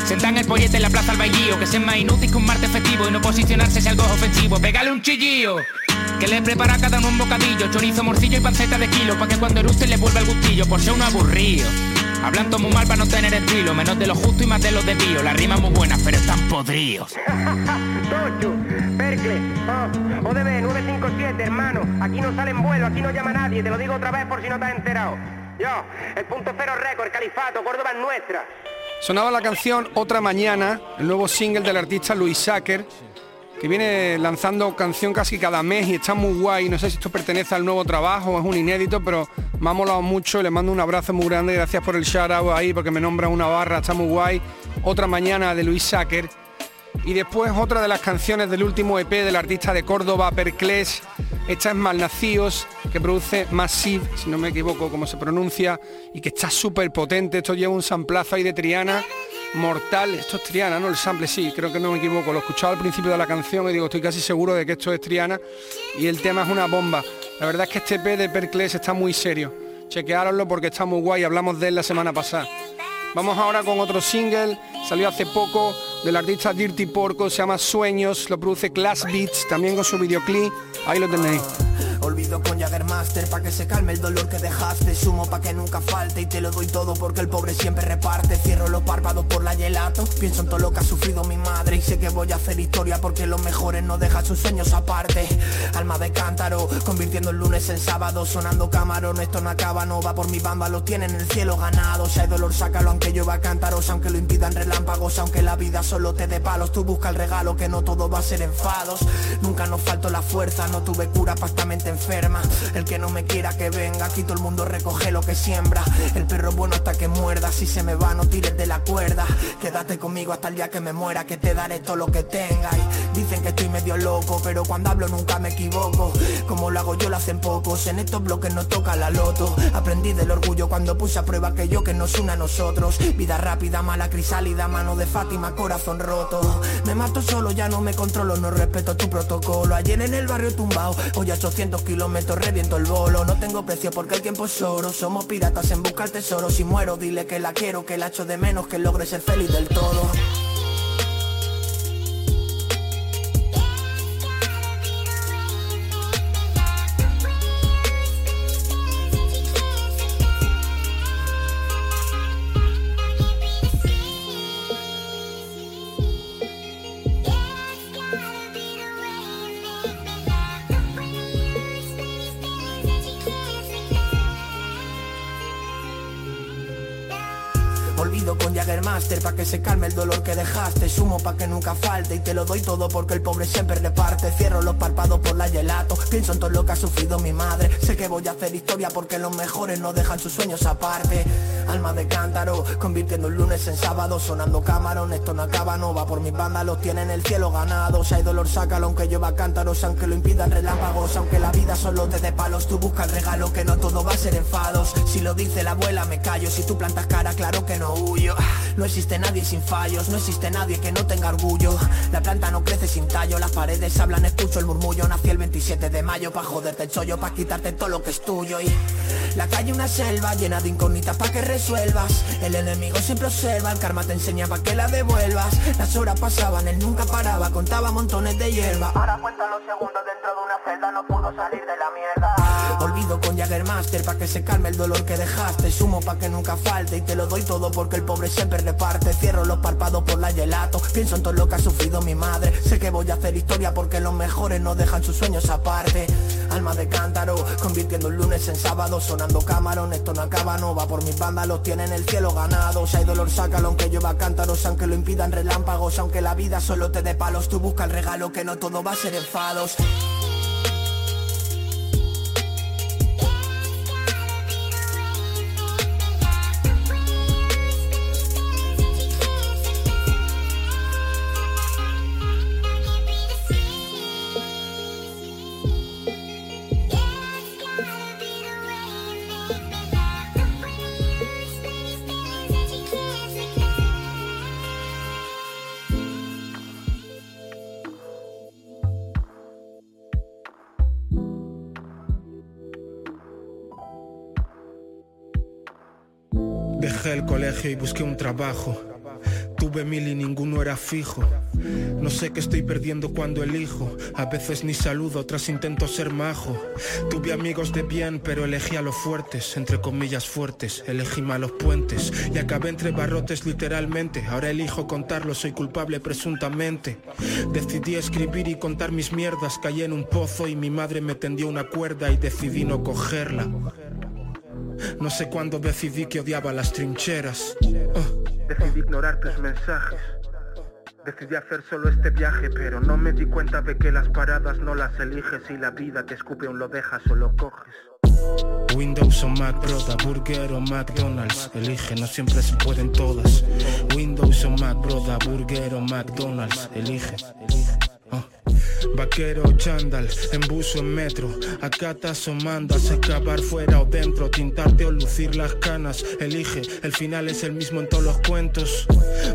Sentan el pollete en la plaza al bailío Que es más inútil que un martes festivo Y no posicionarse si algo es ofensivo Pégale un chillillo que le prepara cada uno un bocadillo, chorizo, morcillo y panceta de kilo, pa' que cuando eruste le vuelva el gustillo, por ser un aburrido. Hablan todo muy mal para no tener estilo, menos de lo justo y más de los desvíos. Las rimas muy buenas, pero están podridos. Percle, oh, ODB 957, hermano. Aquí no sale en vuelo, aquí no llama nadie. Te lo digo otra vez por si no te has enterado. Yo, el punto cero récord, califato, Córdoba es nuestra. Sonaba la canción Otra Mañana, el nuevo single del artista Luis Sacker, que viene lanzando canción casi cada mes y está muy guay. No sé si esto pertenece al nuevo trabajo, es un inédito, pero me ha molado mucho. Le mando un abrazo muy grande, gracias por el shout out ahí, porque me nombra una barra, está muy guay. Otra mañana de Luis Sacker. Y después otra de las canciones del último EP del artista de Córdoba, Perclés. Esta es Malnacíos, que produce Massive, si no me equivoco cómo se pronuncia, y que está súper potente. Esto lleva un samplazo ahí de Triana mortal. Esto es Triana, ¿no? El sample sí, creo que no me equivoco. Lo escuchaba al principio de la canción y digo, estoy casi seguro de que esto es Triana. Y el tema es una bomba. La verdad es que este EP de Perclés está muy serio. Chequeároslo porque está muy guay. Hablamos de él la semana pasada. Vamos ahora con otro single, salió hace poco del artista Dirty Porco, se llama Sueños, lo produce Class Beats, también con su videoclip, ahí lo tenéis. Olvido con Jaggermaster pa' que se calme el dolor que dejaste Sumo pa' que nunca falte y te lo doy todo porque el pobre siempre reparte. Cierro los párpados por la gelato Pienso en todo lo que ha sufrido mi madre Y sé que voy a hacer historia porque los mejores no dejan sus sueños aparte. Alma de cántaro, convirtiendo el lunes en sábado Sonando camarón, esto no acaba, no va por mi bamba Lo tienen el cielo ganado, si hay dolor sácalo aunque llueva cántaros Aunque lo impidan relámpagos, aunque la vida solo te dé palos. Tú busca el regalo que no todo va a ser enfados. Nunca nos faltó la fuerza, no tuve cura pa' esta mente enferma. El que no me quiera que venga, aquí todo el mundo recoge lo que siembra. El perro bueno hasta que muerda, si se me va no tires de la cuerda. Quédate conmigo hasta el día que me muera, que te daré todo lo que tenga. Y dicen que estoy medio loco, pero cuando hablo nunca me equivoco. Como lo hago yo lo hacen pocos, en estos bloques no toca la loto. Aprendí del orgullo cuando puse a prueba que yo que nos une a nosotros. Vida rápida, mala crisálida, mano de Fátima, corazón roto Me mato solo, ya no me controlo, no respeto tu protocolo. Ayer en el barrio tumbado, hoy a 800 kilómetros reviento el bolo. No tengo precio porque el tiempo es oro. Somos piratas en busca del tesoro. Si muero dile que la quiero, que la echo de menos Que logre ser feliz del todo Jaggermaster pa' que se calme el dolor que dejaste. Sumo pa' que nunca falte y te lo doy todo porque el pobre siempre reparte. Cierro los párpados por la gelato, pienso en todo lo que ha sufrido mi madre. Sé que voy a hacer historia porque los mejores no dejan sus sueños aparte. Alma de cántaro, convirtiendo el lunes en sábado Sonando camarón, esto no acaba, no va por mis los tienen el cielo ganado. Si hay dolor sácalo aunque lleva cántaros Aunque lo impidan relámpagos Aunque la vida solo te dé palos. Tú busca el regalo que no todo va a ser enfados. Si lo dice la abuela me callo. Si tú plantas cara claro que no huyo No existe nadie sin fallos No existe nadie que no tenga orgullo. La planta no crece sin tallo Las paredes hablan, escucho el murmullo. Nací el 27 de mayo Pa' joderte el chollo, pa' quitarte todo lo que es tuyo. Y la calle una selva llena de incógnitas pa' que resuelvas. El enemigo siempre observa El karma te enseña pa' que la devuelvas. Las horas pasaban, él nunca paraba Contaba montones de hierba. Ahora cuenta los segundos dentro de una celda No pudo salir de la mierda Olvido con Jaggermaster pa' que se calme el dolor que dejaste. Sumo pa' que nunca falte Y te lo doy todo porque el pobre siempre reparte. Cierro los párpados por la gelato Pienso en todo lo que ha sufrido mi madre. Sé que voy a hacer historia porque los mejores no dejan sus sueños aparte. Alma de cántaro, convirtiendo el lunes en sábado Sonando camarón, esto no acaba, no va por mis los Tienen el cielo ganado, si hay dolor sácalo Aunque llueva cántaros, aunque lo impidan relámpagos Aunque la vida solo te dé palos Tú busca el regalo que no todo va a ser enfados y busqué un trabajo. Tuve mil y ninguno era fijo. No sé qué estoy perdiendo cuando elijo. A veces ni saludo, otras intento ser majo. Tuve amigos de bien, pero elegí a los fuertes, entre comillas fuertes. Elegí malos puentes y acabé entre barrotes literalmente. Ahora elijo contarlo, soy culpable presuntamente. Decidí escribir y contar mis mierdas. Caí en un pozo y mi madre me tendió una cuerda y decidí no cogerla. No sé cuándo decidí que odiaba las trincheras. Oh. Decidí ignorar tus mensajes. Decidí hacer solo este viaje, pero no me di cuenta de que las paradas no las eliges y la vida te escupe o lo dejas o lo coges. Windows o Mac, broda, burger o McDonald's Elige, no siempre se pueden todas Windows o Mac, broda, burger o McDonald's Elige, Vaquero chándal, en buzo en metro, acatas o mandas, acabar fuera o dentro, tintarte o lucir las canas, elige, el final es el mismo en todos los cuentos.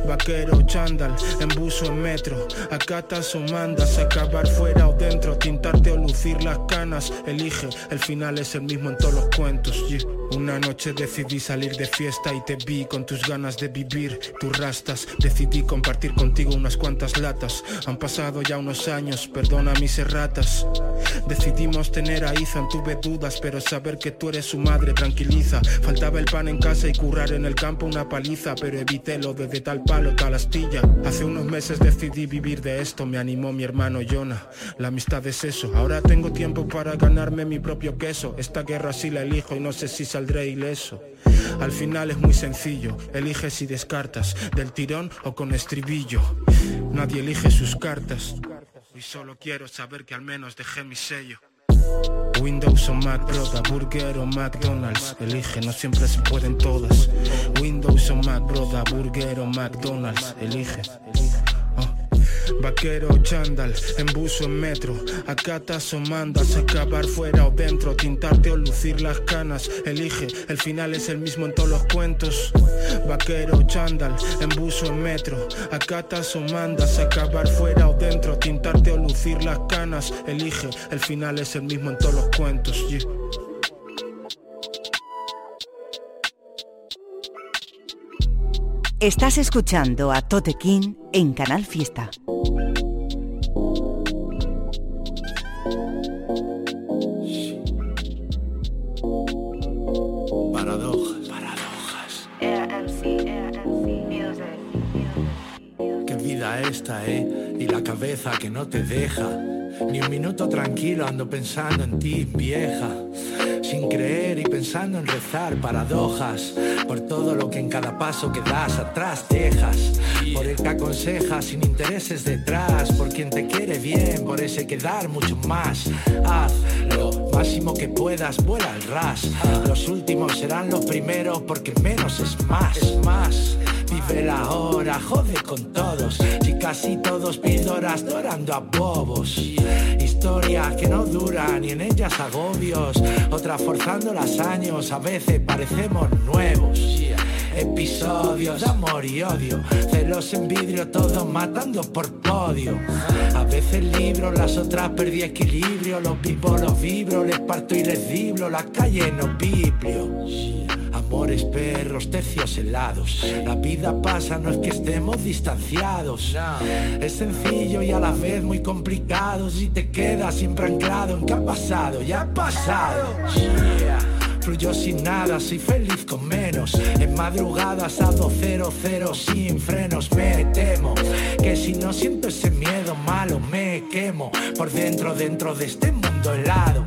Vaquero chándal, en buzo en metro, acatas o mandas, acabar fuera o dentro, tintarte o lucir las canas, elige, el final es el mismo en todos los cuentos. Una noche decidí salir de fiesta y te vi con tus ganas de vivir, tus rastas, decidí compartir contigo unas cuantas latas, han pasado ya unos años, perdona mis erratas. Decidimos tener a Ethan, tuve dudas, pero saber que tú eres su madre tranquiliza. Faltaba el pan en casa y currar en el campo una paliza, pero evité lo de tal palo, tal astilla. Hace unos meses decidí vivir de esto, me animó mi hermano Jonah. La amistad es eso, ahora tengo tiempo para ganarme mi propio queso. Esta guerra sí la elijo y no sé si saldré ileso. Al final es muy sencillo, eliges y descartas, del tirón o con estribillo. Nadie elige sus cartas. Y solo quiero saber que al menos dejé mi sello. Windows o Mac, broda, burger o McDonald's. Elige, no siempre se pueden todas. Windows o Mac, broda, burger o McDonald's. Elige Vaquero chándal, en en metro, acatas o mandas, acabar fuera o dentro, tintarte o lucir las canas, elige, el final es el mismo en todos los cuentos. Vaquero chándal, en en metro, acatas o mandas, acabar fuera o dentro, tintarte o lucir las canas, elige, el final es el mismo en todos los cuentos. Estás escuchando a Tote King en Canal Fiesta. Qué vida esta, ¿eh? Y la cabeza que no te deja Ni un minuto tranquilo ando pensando en ti, vieja. Sin creer y pensando en rezar paradojas. Por todo lo que en cada paso que das atrás dejas. Por el que aconsejas sin intereses detrás. Por quien te quiere bien, por ese que dar mucho más. Haz lo máximo que puedas, vuela al ras. Los últimos serán los primeros porque menos es más. Es más. Vive la hora, jode con todos. Si casi todos píldoras dorando a bobos. Historias que no duran y en ellas agobios. Otras forzando los años, a veces parecemos nuevos. Episodios de amor y odio, celos en vidrio, todos matando por podio. A veces libro, las otras perdí equilibrio, los vivo, los vibro, les parto y les diblo, la calle no biblio. Amores, perros, tercios helados. La vida pasa, no es que estemos distanciados. Es sencillo y a la vez muy complicado. Si te quedas siempre anclado en que ha pasado, ya ha pasado. Yeah. Fluyo sin nada, soy feliz con menos. En madrugadas a 200 sin frenos me temo. Que si no siento ese miedo malo me quemo. Por dentro, dentro de este mundo helado.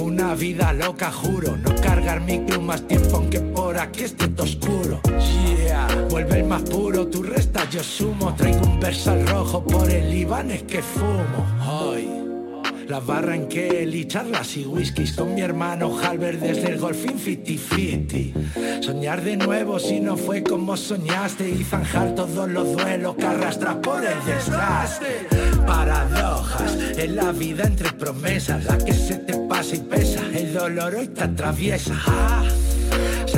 Una vida loca, juro. No cargar mi cruz más tiempo aunque por aquí esté todo oscuro. Yeah, vuelve el más puro, tú resta, yo sumo. Traigo un versal rojo por el Ibanez que fumo. Hoy. La barra en Kelly, charlas y whiskies con mi hermano Halber desde el golfín fiti fiti. Soñar de nuevo si no fue como soñaste y zanjar todos los duelos que arrastras por el desgaste. Paradojas en la vida entre promesas, la que se te pasa y pesa, el dolor hoy te atraviesa. Ah.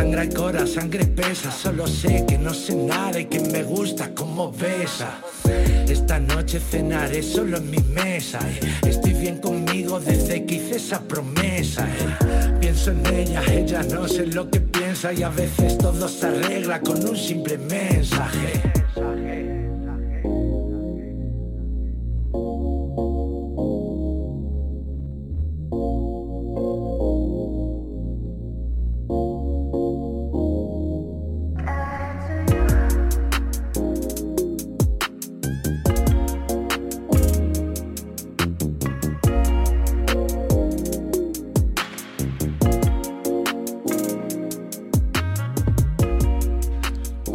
Sangra el cora, sangre pesa, solo sé que no sé nada y que me gusta como besa. Esta noche cenaré solo en mi mesa. eh. Estoy bien conmigo desde que hice esa promesa. eh. Pienso en ella, ella no sé lo que piensa y a veces todo se arregla con un simple mensaje.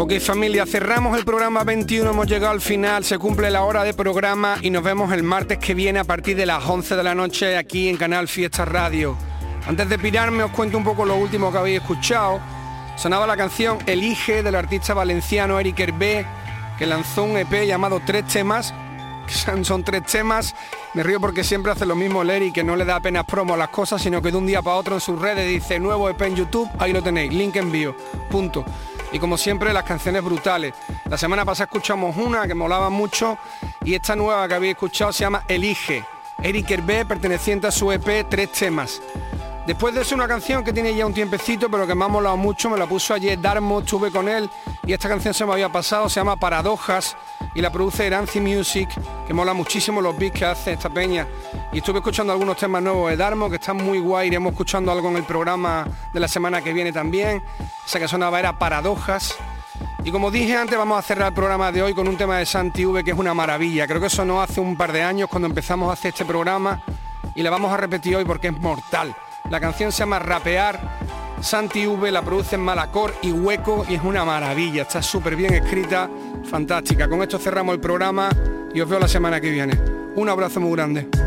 Ok familia, cerramos el programa 21, hemos llegado al final, se cumple la hora de programa y nos vemos el martes que viene a partir de las 11 de la noche aquí en Canal Fiesta Radio. Antes de pirarme os cuento un poco lo último que habéis escuchado. Sonaba la canción Elige del artista valenciano Eric Hervé, que lanzó un EP llamado Tres Temas, son, tres temas. Me río porque siempre hace lo mismo Eric, que no le da apenas promo a las cosas, sino que de un día para otro en sus redes dice nuevo EP en YouTube, ahí lo tenéis, link envío, punto. Y como siempre, las canciones brutales. La semana pasada escuchamos una que molaba mucho y esta nueva que habéis escuchado se llama Elige. Eric Hervé, perteneciente a su EP Tres Temas. Después de eso una canción que tiene ya un tiempecito, pero que me ha molado mucho, me la puso ayer Darmo, estuve con él y esta canción se me había pasado, se llama Paradojas y la produce Eranzi Music, que mola muchísimo los beats que hace esta peña. Y estuve escuchando algunos temas nuevos de Darmo, que están muy guay, iremos escuchando algo en el programa de la semana que viene también. Esa que sonaba era Paradojas. Y como dije antes, vamos a cerrar el programa de hoy con un tema de Santi V que es una maravilla. Creo que eso no hace un par de años cuando empezamos a hacer este programa y la vamos a repetir hoy porque es mortal. La canción se llama Rapear. Santi V la produce en Malacor y Hueco y es una maravilla. Está súper bien escrita, fantástica. Con esto cerramos el programa y os veo la semana que viene. Un abrazo muy grande.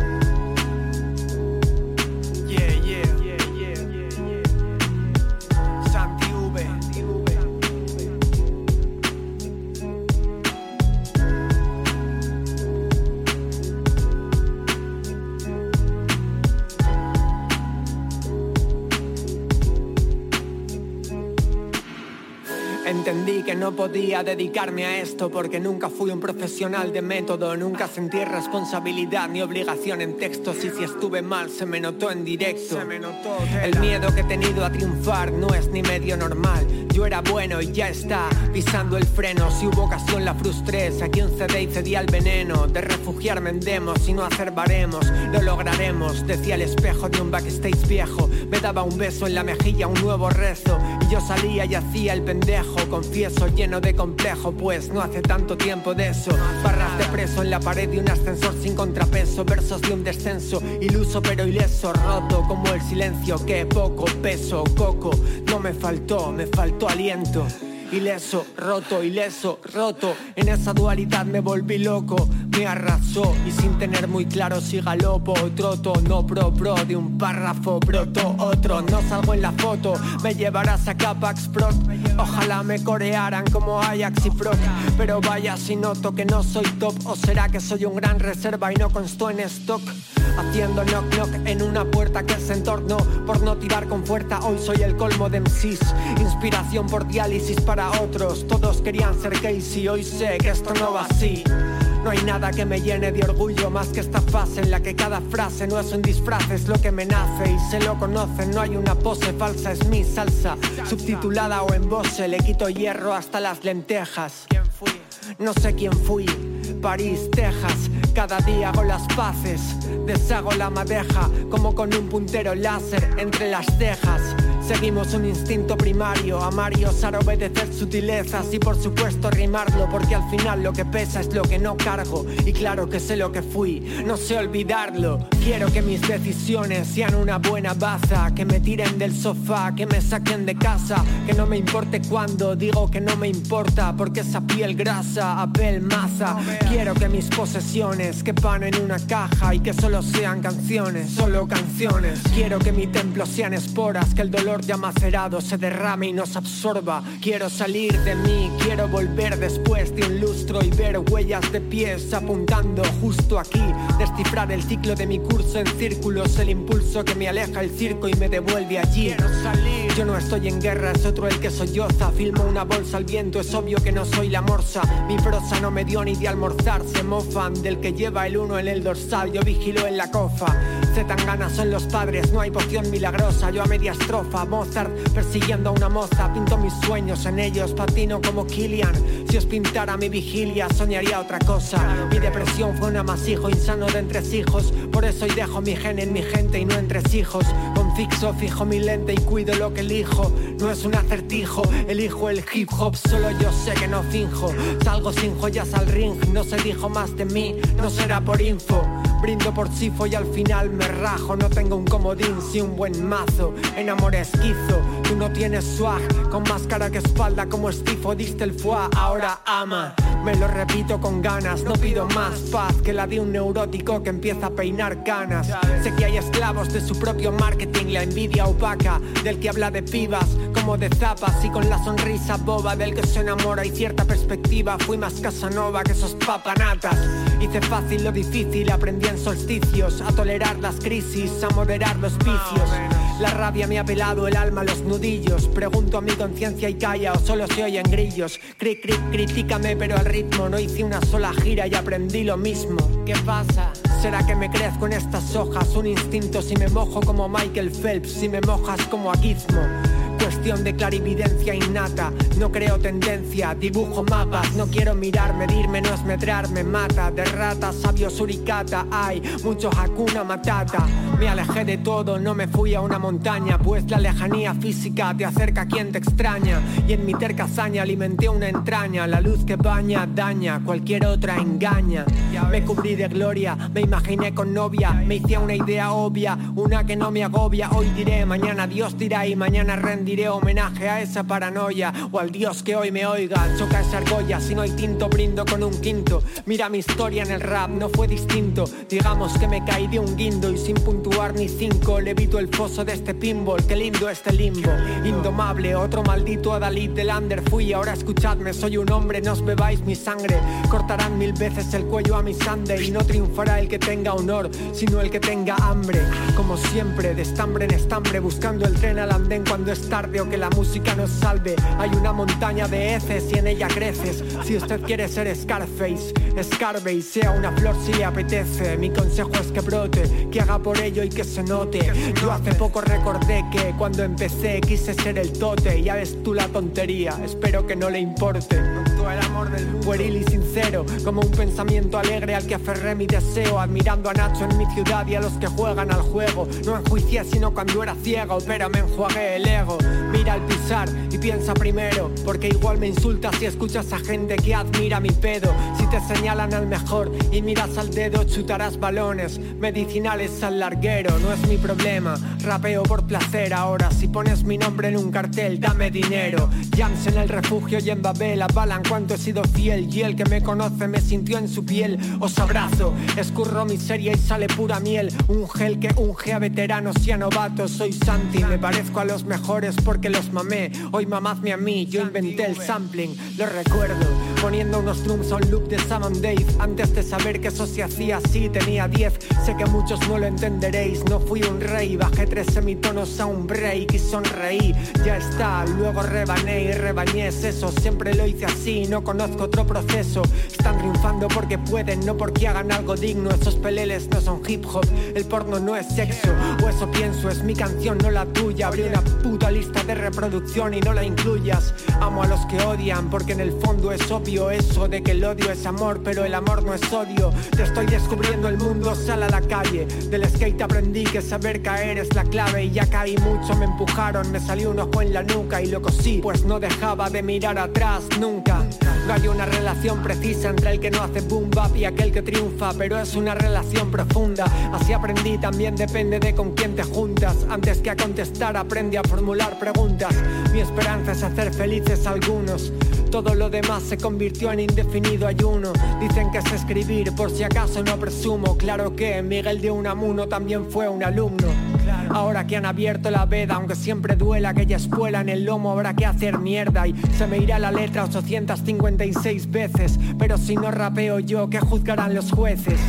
No podía dedicarme a esto porque nunca fui un profesional de método, nunca sentí responsabilidad ni obligación en textos y si estuve mal se me notó en directo. El miedo que he tenido a triunfar no es ni medio normal. Yo era bueno y ya está, pisando el freno. Si hubo ocasión la frustré, saqué un CD y cedí al veneno. De refugiarme en demos y no hacer baremos, lo lograremos. Decía el espejo de un backstage viejo, me daba un beso en la mejilla, un nuevo rezo. Y yo salía y hacía el pendejo, confieso, lleno de complejo, pues no hace tanto tiempo de eso. Barras de preso en la pared de un ascensor sin contrapeso, versos de un descenso, iluso pero ileso, roto como el silencio, que poco peso, coco, no me faltó, me faltó aliento. Ileso, roto, ileso, roto. En esa dualidad me volví loco, me arrasó y sin tener muy claro si galopo o troto. No pro pro de un párrafo, broto otro. No salgo en la foto, me llevarás a Capax Pro. Ojalá me corearan como Ajax y Pro. Pero vaya si noto que no soy top, o será que soy un gran reserva y no consto en stock. Haciendo knock knock en una puerta que se entorno por no tirar con fuerza. Hoy soy el colmo de MCs, inspiración por diálisis para otros. Todos querían ser Casey, hoy sé que esto no va así. No hay nada que me llene de orgullo más que esta fase en la que cada frase no es un disfraz, es lo que me nace y se lo conocen. No hay una pose falsa, es mi salsa, subtitulada o en voce. Le quito hierro hasta las lentejas. No sé quién fui, París, Texas. Cada día hago las paces, deshago la madeja como con un puntero láser entre las cejas. Seguimos un instinto primario, amar y osar obedecer sutilezas y por supuesto rimarlo, porque al final lo que pesa es lo que no cargo. Y claro que sé lo que fui, no sé olvidarlo. Quiero que mis decisiones sean una buena baza, que me tiren del sofá, que me saquen de casa, que no me importe cuando digo que no me importa, porque esa piel grasa, apel masa. Quiero que mis posesiones quepan en una caja y que solo sean canciones, solo canciones. Quiero que mi templo sean esporas, que el dolor ya macerado se derrame y nos absorba. Quiero salir de mí, quiero volver después de un lustro y ver huellas de pies apuntando justo aquí. Descifrar el ciclo de mi curso en círculos, el impulso que me aleja el circo y me devuelve allí. salir. Yo no estoy en guerra, es otro el que solloza. Filmo una bolsa al viento, es obvio que no soy la morsa. Mi prosa no me dio ni de almorzar, se mofan del que lleva el uno en el dorsal. Yo vigilo en la cofa. Se tan ganas son los padres, no hay poción milagrosa. Yo a media estrofa, Mozart persiguiendo a una moza. Pinto mis sueños en ellos, patino como Killian. Si os pintara mi vigilia, soñaría otra cosa. Mi depresión fue un amasijo insano de entresijos. Por eso hoy dejo mi gen en mi gente y no entresijos. Con fixo fijo mi lente y cuido lo que elijo. No es un acertijo, elijo el hip hop, solo yo sé que no finjo. Salgo sin joyas al ring, no se dijo más de mí, no será por info. Brindo por sifo y al final me rajo. No tengo un comodín, si un buen mazo. En amor esquizo, tú no tienes swag. Con más cara que espalda, como estifo, diste el foie. Ahora ama. Me lo repito con ganas, no pido más paz que la de un neurótico que empieza a peinar canas. Sé que hay esclavos de su propio marketing, la envidia opaca del que habla de pibas como de zapas y con la sonrisa boba del que se enamora y cierta perspectiva. Fui más casanova que esos papanatas. Hice fácil lo difícil, aprendí en solsticios a tolerar las crisis, a moderar los vicios. La rabia me ha pelado el alma a los nudillos. Pregunto a mi conciencia y calla o solo se oyen grillos. Cric, cric, critícame, pero al ritmo no hice una sola gira y aprendí lo mismo. ¿Qué pasa? ¿Será que me crezco en estas hojas? Un instinto si me mojo como Michael Phelps, si me mojas como a Gizmo. Cuestión de clarividencia innata, no creo tendencia, dibujo mapas, no quiero mirar, medirme, no es medrar, me mata, de rata, sabio suricata, hay mucho hakuna matata. Me alejé de todo, no me fui a una montaña, pues la lejanía física te acerca a quien te extraña. Y en mi terca hazaña alimenté una entraña, la luz que baña, daña, cualquier otra engaña. Me cubrí de gloria, me imaginé con novia, me hice una idea obvia, una que no me agobia. Hoy diré, mañana Dios dirá y mañana rendiré homenaje a esa paranoia o al Dios que hoy me oiga. Choca esa argolla, si no hay tinto brindo con un quinto. Mira mi historia en el rap, no fue distinto. Digamos que me caí de un guindo y sin puntuar ni cinco. Levito el foso de este pinball, qué lindo este limbo. Indomable, otro maldito Adalid del under fui. Ahora escuchadme, soy un hombre, no os bebáis mi sangre. Cortarán mil veces el cuello a mi sande y no triunfará el que tenga honor, sino el que tenga hambre. Como siempre, de estambre en estambre, buscando el tren al andén cuando es o que la música nos salve. Hay una montaña de heces y en ella creces. Si usted quiere ser Scarface, escarbe y sea una flor si le apetece. Mi consejo es que brote, que haga por ello y que se note. Yo hace poco recordé que cuando empecé quise ser el tote. Ya ves tú la tontería, espero que no le importe. El amor del Pueril y sincero, como un pensamiento alegre al que aferré mi deseo, admirando a Nacho en mi ciudad y a los que juegan al juego. No enjuicié sino cuando era ciego, pero me enjuagué el ego. Mira al pisar y piensa primero, porque igual me insultas si escuchas a gente que admira mi pedo. Si te señalan al mejor y miras al dedo, chutarás balones medicinales al larguero. No es mi problema, rapeo por placer ahora. Si pones mi nombre en un cartel, dame dinero. Jams en el refugio y en Babel avalan cuánto he sido fiel. Y el que me conoce me sintió en su piel. Os abrazo, escurro miseria y sale pura miel. Un gel que unge a veteranos y a novatos. Soy Santi, me parezco a los mejores porque los mamé. Hoy mamadme a mí, yo inventé el sampling, lo recuerdo. Poniendo unos drums a un loop de Sam and Dave. Antes de saber que eso se hacía así, tenía 10. Sé que muchos no lo entenderéis. No fui un rey, bajé tres semitonos a un break y sonreí. Ya está, luego rebané y rebañé es eso. Siempre lo hice así, no conozco otro proceso. Están triunfando porque pueden, no porque hagan algo digno. Esos peleles no son hip hop, el porno no es sexo. O eso pienso, es mi canción, no la tuya. Abrí una puta lista de reproducción y no la incluyas. Amo a los que odian porque en el fondo es obvio eso de que el odio es amor, pero el amor no es odio. Te estoy descubriendo el mundo, sal a la calle. Del skate aprendí que saber caer es la clave y ya caí mucho, me empujaron, me salió un ojo en la nuca y lo cosí, pues no dejaba de mirar atrás nunca. No hay una relación precisa entre el que no hace boom bap y aquel que triunfa, pero es una relación profunda. Así aprendí, también depende de con quién te juntas. Antes que a contestar, aprendí a formular preguntas. Mi esperanza es hacer felices a algunos. Todo lo demás se convirtió en indefinido ayuno. Dicen que es escribir, por si acaso no presumo. Claro que Miguel de Unamuno también fue un alumno. Ahora que han abierto la veda, aunque siempre duela aquella espuela en el lomo, habrá que hacer mierda y se me irá la letra 856 veces. Pero si no rapeo yo, ¿qué juzgarán los jueces?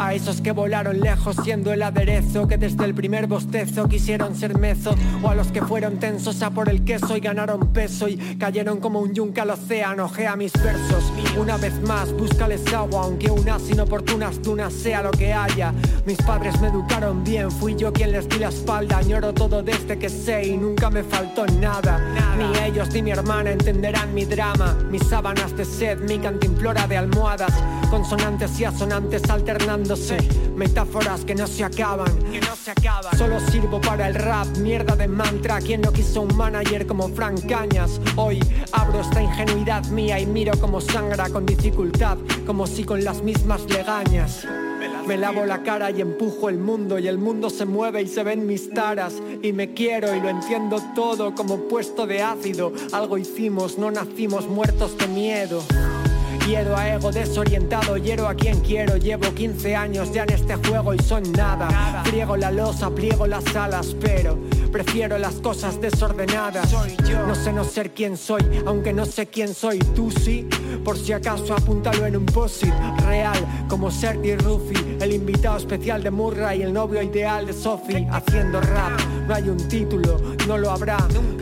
A esos que volaron lejos siendo el aderezo Que desde el primer bostezo quisieron ser mezo O a los que fueron tensos a por el queso y ganaron peso Y cayeron como un yunque al océano. Ojea mis versos Una vez más búscales agua Aunque unas inoportunas dunas sea lo que haya. Mis padres me educaron bien Fui yo quien les di la espalda Añoro todo desde que sé y nunca me faltó nada. Ni ellos ni mi hermana entenderán mi drama Mis sábanas de sed, mi cantimplora de almohadas Consonantes y asonantes alternándose. Metáforas que no se acaban Que no se acaban. Solo sirvo para el rap Mierda de mantra. Quien no quiso un manager como Frank Cañas Hoy abro esta ingenuidad mía Y miro como sangra con dificultad Como si con las mismas legañas. Me lavo la cara y empujo el mundo y el mundo se mueve y se ven mis taras. Y me quiero y lo entiendo todo como puesto de ácido. Algo hicimos, no nacimos muertos de miedo. Hiero a ego desorientado, hiero a quien quiero. Llevo 15 años ya en este juego y son nada. Friego la losa, pliego las alas, pero prefiero las cosas desordenadas. No sé no ser quién soy, aunque no sé quién soy. Tú sí, por si acaso apúntalo en un posit real, como Sergi Rufi, el invitado especial de Murray y el novio ideal de Sophie, haciendo rap. No hay un título, no lo habrá.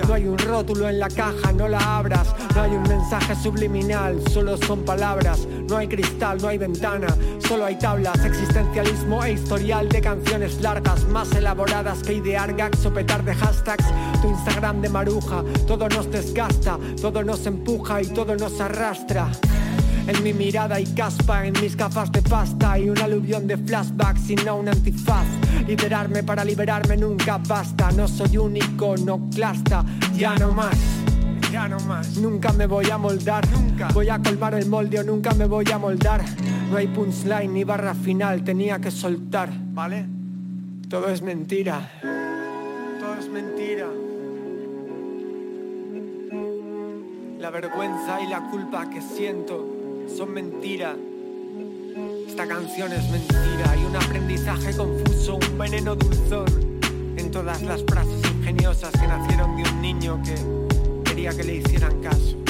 No hay un rótulo en la caja, no la abras. No hay un mensaje subliminal, solo son palabras. No hay cristal, no hay ventana, solo hay tablas. Existencialismo e historial de canciones largas, más elaboradas que idear gags o petar de hashtags. Tu Instagram de maruja, todo nos desgasta, todo nos empuja y todo nos arrastra. En mi mirada y caspa, en mis gafas de pasta y un aluvión de flashbacks y no un antifaz. Liderarme para liberarme nunca basta, no soy un iconoclasta, ya no más. Ya no más. Nunca me voy a moldar, nunca. Voy a colmar el molde o nunca me voy a moldar. No hay punchline ni barra final, tenía que soltar. ¿Vale? Todo es mentira. Todo es mentira. La vergüenza y la culpa que siento son mentira. Esta canción es mentira y un aprendizaje confuso, un veneno dulzón en todas las frases ingeniosas que nacieron de un niño que quería que le hicieran caso.